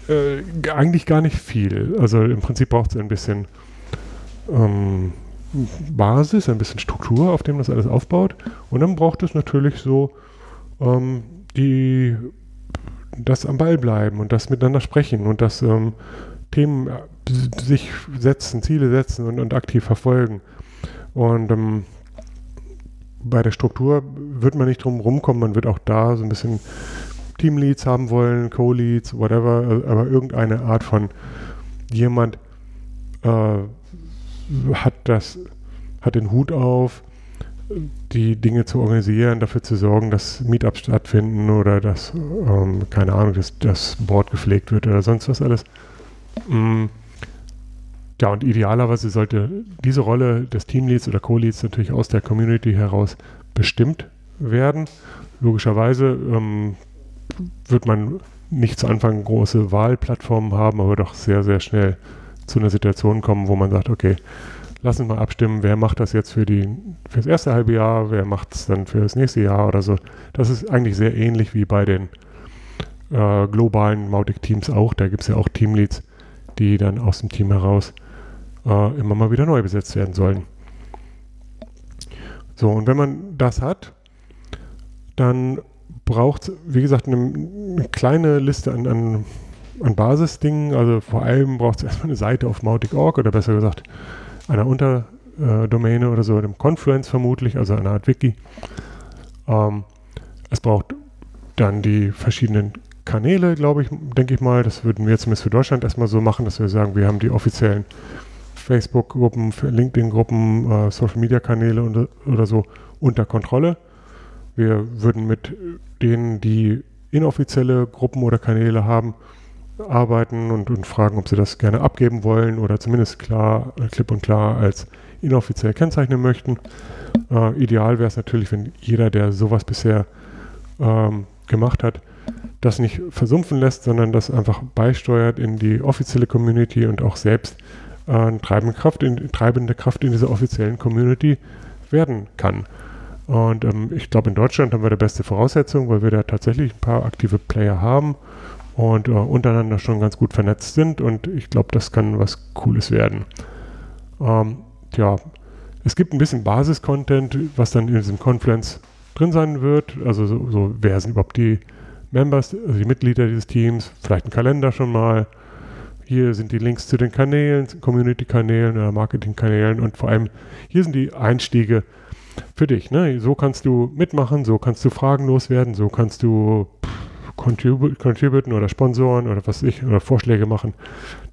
äh, eigentlich gar nicht viel. Also im Prinzip braucht es ein bisschen ähm, Basis, ein bisschen Struktur, auf dem das alles aufbaut. Und dann braucht es natürlich so ähm, die das am Ball bleiben und das miteinander sprechen und das ähm, Themen äh, sich setzen, Ziele setzen und, und aktiv verfolgen. Und ähm, bei der Struktur wird man nicht drum rumkommen, man wird auch da so ein bisschen Teamleads haben wollen, Co-Leads, whatever, äh, aber irgendeine Art von jemand äh, hat das, hat den Hut auf, die Dinge zu organisieren, dafür zu sorgen, dass Meetups stattfinden oder dass, ähm, keine Ahnung, dass das Board gepflegt wird oder sonst was alles. Mm. Ja, und idealerweise sollte diese Rolle des Teamleads oder Co-Leads natürlich aus der Community heraus bestimmt werden. Logischerweise ähm, wird man nicht zu Anfang große Wahlplattformen haben, aber doch sehr, sehr schnell zu einer Situation kommen, wo man sagt, okay, lass uns mal abstimmen, wer macht das jetzt für, die, für das erste halbe Jahr, wer macht es dann für das nächste Jahr oder so. Das ist eigentlich sehr ähnlich wie bei den äh, globalen Mautic-Teams auch. Da gibt es ja auch Teamleads, die dann aus dem Team heraus äh, immer mal wieder neu besetzt werden sollen. So, und wenn man das hat, dann braucht es, wie gesagt, eine, eine, kleine Liste an, an, an Basisdingen. Also vor allem braucht es erstmal eine Seite auf Mautic.org oder besser gesagt einer Unterdomäne oder so, einem Confluence vermutlich, also einer Art Wiki. Ähm, es braucht dann die verschiedenen Kanäle, glaube ich, denke ich mal. Das würden wir zumindest für Deutschland erstmal so machen, dass wir sagen, wir haben die offiziellen Facebook-Gruppen, LinkedIn-Gruppen, äh, Social-Media-Kanäle oder so unter Kontrolle. Wir würden mit denen, die inoffizielle Gruppen oder Kanäle haben, arbeiten und, und fragen, ob sie das gerne abgeben wollen oder zumindest klar, äh, klipp und klar als inoffiziell kennzeichnen möchten. Äh, ideal wäre es natürlich, wenn jeder, der sowas bisher ähm, gemacht hat, das nicht versumpfen lässt, sondern das einfach beisteuert in die offizielle Community und auch selbst äh, treibende Kraft, in, treibende Kraft in dieser offiziellen Community werden kann. Und ähm, ich glaube, in Deutschland haben wir die beste Voraussetzung, weil wir da tatsächlich ein paar aktive Player haben und äh, untereinander schon ganz gut vernetzt sind und ich glaube, das kann was Cooles werden. Ähm, ja, es gibt ein bisschen Basis-Content, was dann in diesem Confluence drin sein wird. Also so, so, wer sind überhaupt die Members, also die Mitglieder dieses Teams, vielleicht ein Kalender schon mal. Hier sind die Links zu den Kanälen, Community-Kanälen oder Marketing-Kanälen und vor allem hier sind die Einstiege für dich. Ne? So kannst du mitmachen, so kannst du Fragen loswerden, so kannst du contributen contributen oder sponsoren oder was ich oder Vorschläge machen.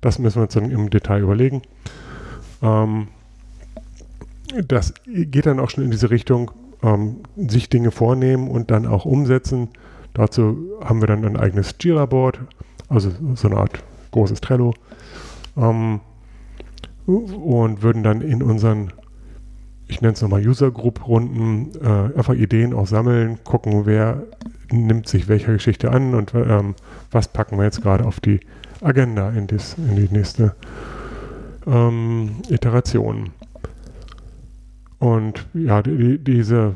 Das müssen wir uns dann im Detail überlegen. Ähm, das geht dann auch schon in diese Richtung, ähm, sich Dinge vornehmen und dann auch umsetzen. Dazu haben wir dann ein eigenes Jira-Board, also so eine Art großes Trello. Ähm, und würden dann in unseren, ich nenne es nochmal User Group Runden, äh, einfach Ideen auch sammeln, gucken, wer nimmt sich welcher Geschichte an und ähm, was packen wir jetzt gerade auf die Agenda in, dies, in die nächste ähm, Iteration. Und ja, die, diese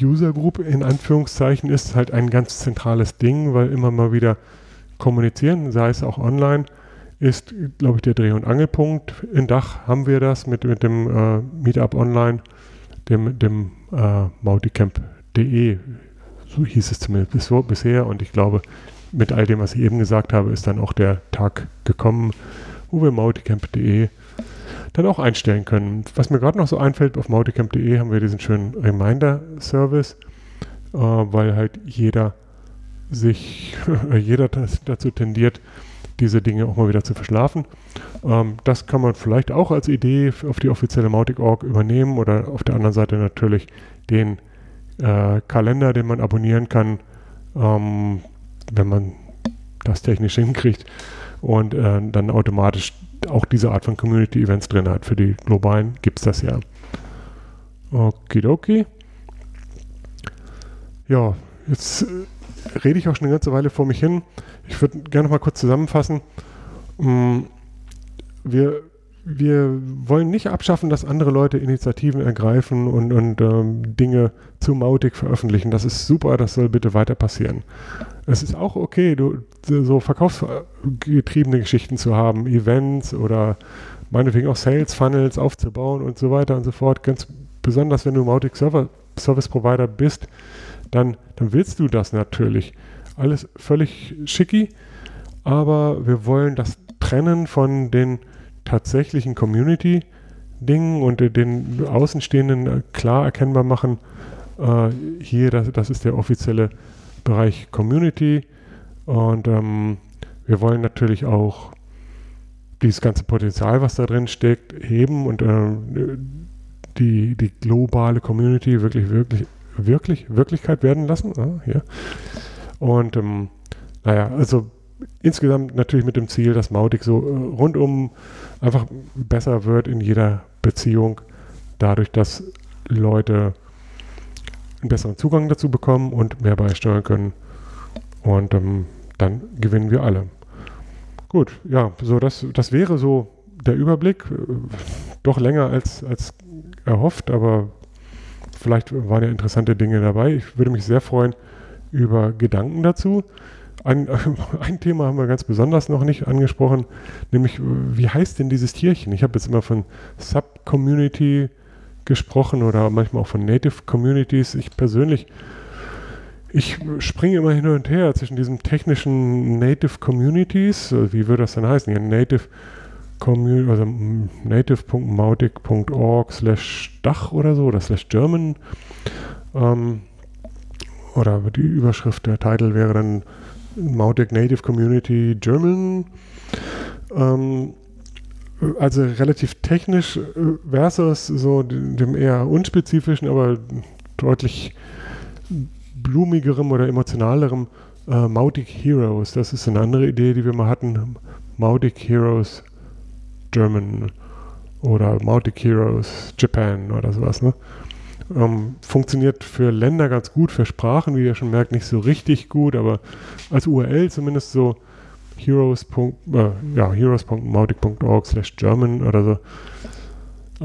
User Group in Anführungszeichen ist halt ein ganz zentrales Ding, weil immer mal wieder kommunizieren, sei es auch online, ist, glaube ich, der Dreh- und Angelpunkt. In Dach haben wir das mit, mit dem äh, Meetup Online, dem, dem äh, mauticamp.de so hieß es zumindest bisher. Und ich glaube, mit all dem, was ich eben gesagt habe, ist dann auch der Tag gekommen, wo wir mauticamp.de dann auch einstellen können. Was mir gerade noch so einfällt, auf mauticamp.de haben wir diesen schönen Reminder-Service, äh, weil halt jeder sich, jeder dazu tendiert, diese Dinge auch mal wieder zu verschlafen. Ähm, das kann man vielleicht auch als Idee auf die offizielle Mautic.org übernehmen oder auf der anderen Seite natürlich den äh, Kalender, den man abonnieren kann, ähm, wenn man das technisch hinkriegt und äh, dann automatisch auch diese Art von Community-Events drin hat. Für die globalen gibt es das ja. Okidoki. Ja, jetzt äh, rede ich auch schon eine ganze Weile vor mich hin. Ich würde gerne noch mal kurz zusammenfassen. Mm, wir, wir wollen nicht abschaffen, dass andere Leute Initiativen ergreifen und, und ähm, Dinge zu Mautic veröffentlichen. Das ist super, das soll bitte weiter passieren. Es ist auch okay, du, so verkaufsgetriebene Geschichten zu haben, Events oder meinetwegen auch Sales Funnels aufzubauen und so weiter und so fort. Ganz besonders, wenn du Mautic Server, Service Provider bist, dann, dann willst du das natürlich. Alles völlig schicki, aber wir wollen das trennen von den tatsächlichen Community-Dingen und den Außenstehenden klar erkennbar machen. Äh, hier, das, das ist der offizielle Bereich Community und ähm, wir wollen natürlich auch dieses ganze Potenzial, was da drin steckt, heben und äh, die, die globale Community wirklich, wirklich, wirklich Wirklichkeit werden lassen. Ah, ja. Und ähm, naja, also insgesamt natürlich mit dem Ziel, dass Mautic so äh, rundum einfach besser wird in jeder Beziehung, dadurch, dass Leute einen besseren Zugang dazu bekommen und mehr beisteuern können. Und ähm, dann gewinnen wir alle. Gut, ja, so das, das wäre so der Überblick. Doch länger als, als erhofft, aber vielleicht waren ja interessante Dinge dabei. Ich würde mich sehr freuen über Gedanken dazu. Ein, ein, Thema haben wir ganz besonders noch nicht angesprochen, nämlich wie heißt denn dieses Tierchen? Ich habe jetzt immer von Subcommunity gesprochen oder manchmal auch von Native Communities. Ich persönlich, ich springe immer hin und her zwischen diesen technischen Native Communities, wie würde das denn heißen? Ja, Native Community, also native.mautic.org slash Dach oder so, oder slash German. Ähm, oder die Überschrift, der Titel wäre dann Mautic Native Community German. Ähm, also relativ technisch äh, versus so dem eher unspezifischen, aber deutlich blumigerem oder emotionalerem äh, Mautic Heroes. Das ist eine andere Idee, die wir mal hatten. Mautic Heroes German oder Mautic Heroes Japan oder sowas. Ne? Ähm, funktioniert für Länder ganz gut, für Sprachen, wie ihr schon merkt, nicht so richtig gut, aber als URL zumindest so heroes. Äh, ja, heroes.mautic.org slash German oder so.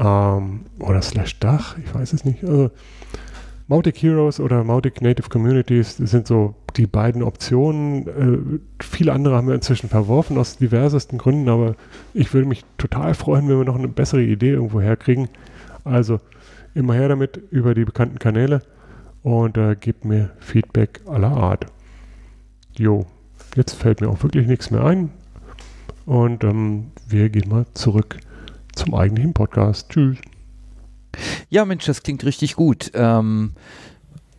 Ähm, oder slash Dach, ich weiß es nicht. Also Mautic Heroes oder Mautic Native Communities sind so die beiden Optionen. Äh, viele andere haben wir inzwischen verworfen aus diversesten Gründen, aber ich würde mich total freuen, wenn wir noch eine bessere Idee irgendwo herkriegen. Also immer her damit über die bekannten Kanäle und äh, gebt mir Feedback aller Art. Jo, jetzt fällt mir auch wirklich nichts mehr ein. Und ähm, wir gehen mal zurück zum eigentlichen Podcast. Tschüss. Ja, Mensch, das klingt richtig gut. Ähm,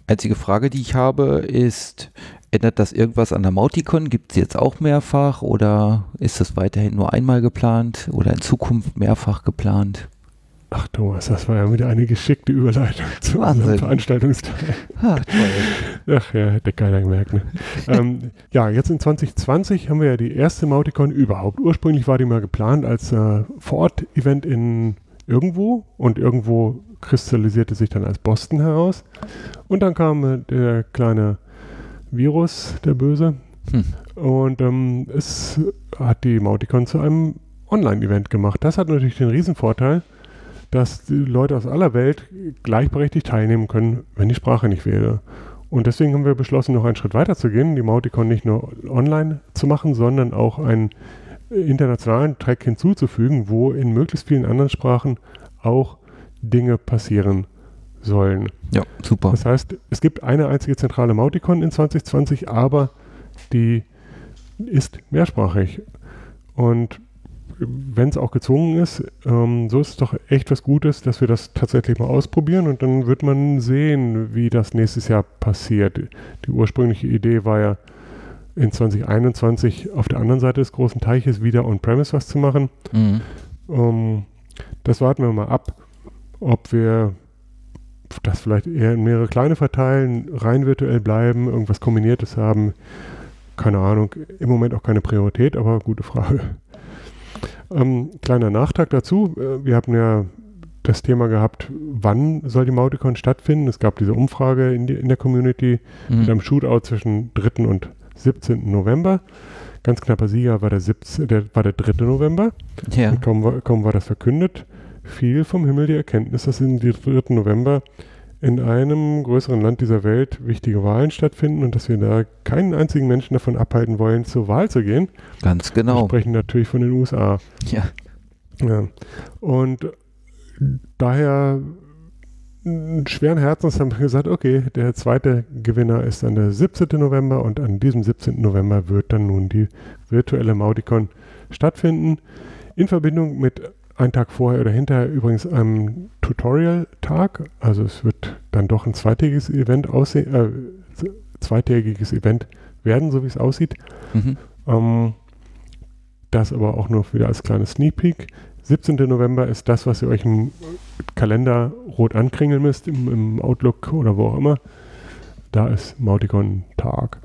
einzige Frage, die ich habe, ist, ändert das irgendwas an der Mauticon? Gibt es jetzt auch mehrfach oder ist das weiterhin nur einmal geplant oder in Zukunft mehrfach geplant? Ach Thomas, das war ja wieder eine geschickte Überleitung zu Wahnsinn. unserem Veranstaltungsteil. Ha, Ach ja, hätte keiner gemerkt. Ne? ähm, ja, jetzt in 2020 haben wir ja die erste Mauticon überhaupt. Ursprünglich war die mal geplant als äh, Vor-Ort-Event in irgendwo und irgendwo kristallisierte sich dann als Boston heraus. Und dann kam äh, der kleine Virus, der Böse. Hm. Und ähm, es hat die Mauticon zu einem Online-Event gemacht. Das hat natürlich den Riesenvorteil, dass die Leute aus aller Welt gleichberechtigt teilnehmen können, wenn die Sprache nicht wäre. Und deswegen haben wir beschlossen, noch einen Schritt weiter zu gehen, die Mauticon nicht nur online zu machen, sondern auch einen internationalen Track hinzuzufügen, wo in möglichst vielen anderen Sprachen auch Dinge passieren sollen. Ja, super. Das heißt, es gibt eine einzige zentrale Mauticon in 2020, aber die ist mehrsprachig. Und wenn es auch gezwungen ist, ähm, so ist es doch echt was Gutes, dass wir das tatsächlich mal ausprobieren und dann wird man sehen, wie das nächstes Jahr passiert. Die ursprüngliche Idee war ja, in 2021 auf der anderen Seite des großen Teiches wieder on-premise was zu machen. Mhm. Ähm, das warten wir mal ab, ob wir das vielleicht eher in mehrere kleine verteilen, rein virtuell bleiben, irgendwas Kombiniertes haben keine Ahnung, im Moment auch keine Priorität, aber gute Frage. Ähm, kleiner Nachtrag dazu. Äh, wir haben ja das Thema gehabt, wann soll die Mauticon stattfinden. Es gab diese Umfrage in, die, in der Community mhm. mit einem Shootout zwischen 3. und 17. November. Ganz knapper Sieger war der, 17, der, war der 3. November. Ja. Kaum, war, kaum war das verkündet, fiel vom Himmel die Erkenntnis, dass im 3. November in einem größeren Land dieser Welt wichtige Wahlen stattfinden und dass wir da keinen einzigen Menschen davon abhalten wollen, zur Wahl zu gehen. Ganz genau. Wir sprechen natürlich von den USA. Ja. ja. Und daher schweren Herzens haben wir gesagt, okay, der zweite Gewinner ist dann der 17. November und an diesem 17. November wird dann nun die virtuelle Mauticon stattfinden. In Verbindung mit einen Tag vorher oder hinterher übrigens einem Tutorial-Tag. Also es wird dann doch ein zweitägiges Event aussehen, äh, zweitägiges Event werden, so wie es aussieht. Mhm. Ähm, das aber auch nur wieder als kleines Sneak Peek. 17. November ist das, was ihr euch im Kalender rot ankringeln müsst, im, im Outlook oder wo auch immer. Da ist Mauticon-Tag.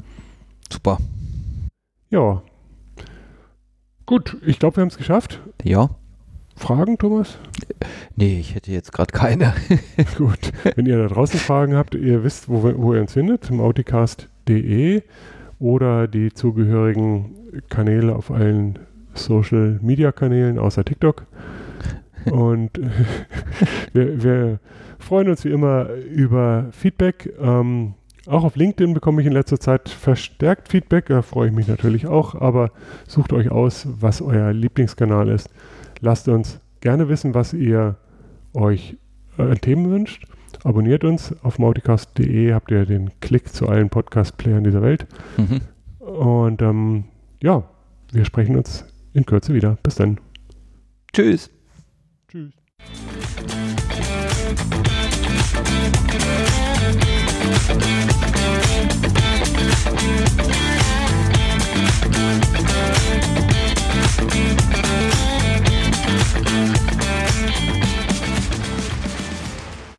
Super. Ja. Gut, ich glaube, wir haben es geschafft. Ja. Fragen, Thomas? Nee, ich hätte jetzt gerade keine. Gut. Wenn ihr da draußen Fragen habt, ihr wisst, wo, wo ihr uns findet, mauticast.de oder die zugehörigen Kanäle auf allen Social Media Kanälen außer TikTok. Und wir, wir, freuen uns wie immer über Feedback. Ähm, auch auf LinkedIn bekomme ich in letzter Zeit verstärkt Feedback. Da freue ich mich natürlich auch. Aber sucht euch aus, was euer Lieblingskanal ist. Lasst uns gerne wissen, was ihr euch äh, an Themen wünscht. Abonniert uns auf mauticast.de, habt ihr den Klick zu allen Podcast-Playern dieser Welt. Mhm. Und ähm, ja, wir sprechen uns in Kürze wieder. Bis dann. Tschüss. Tschüss.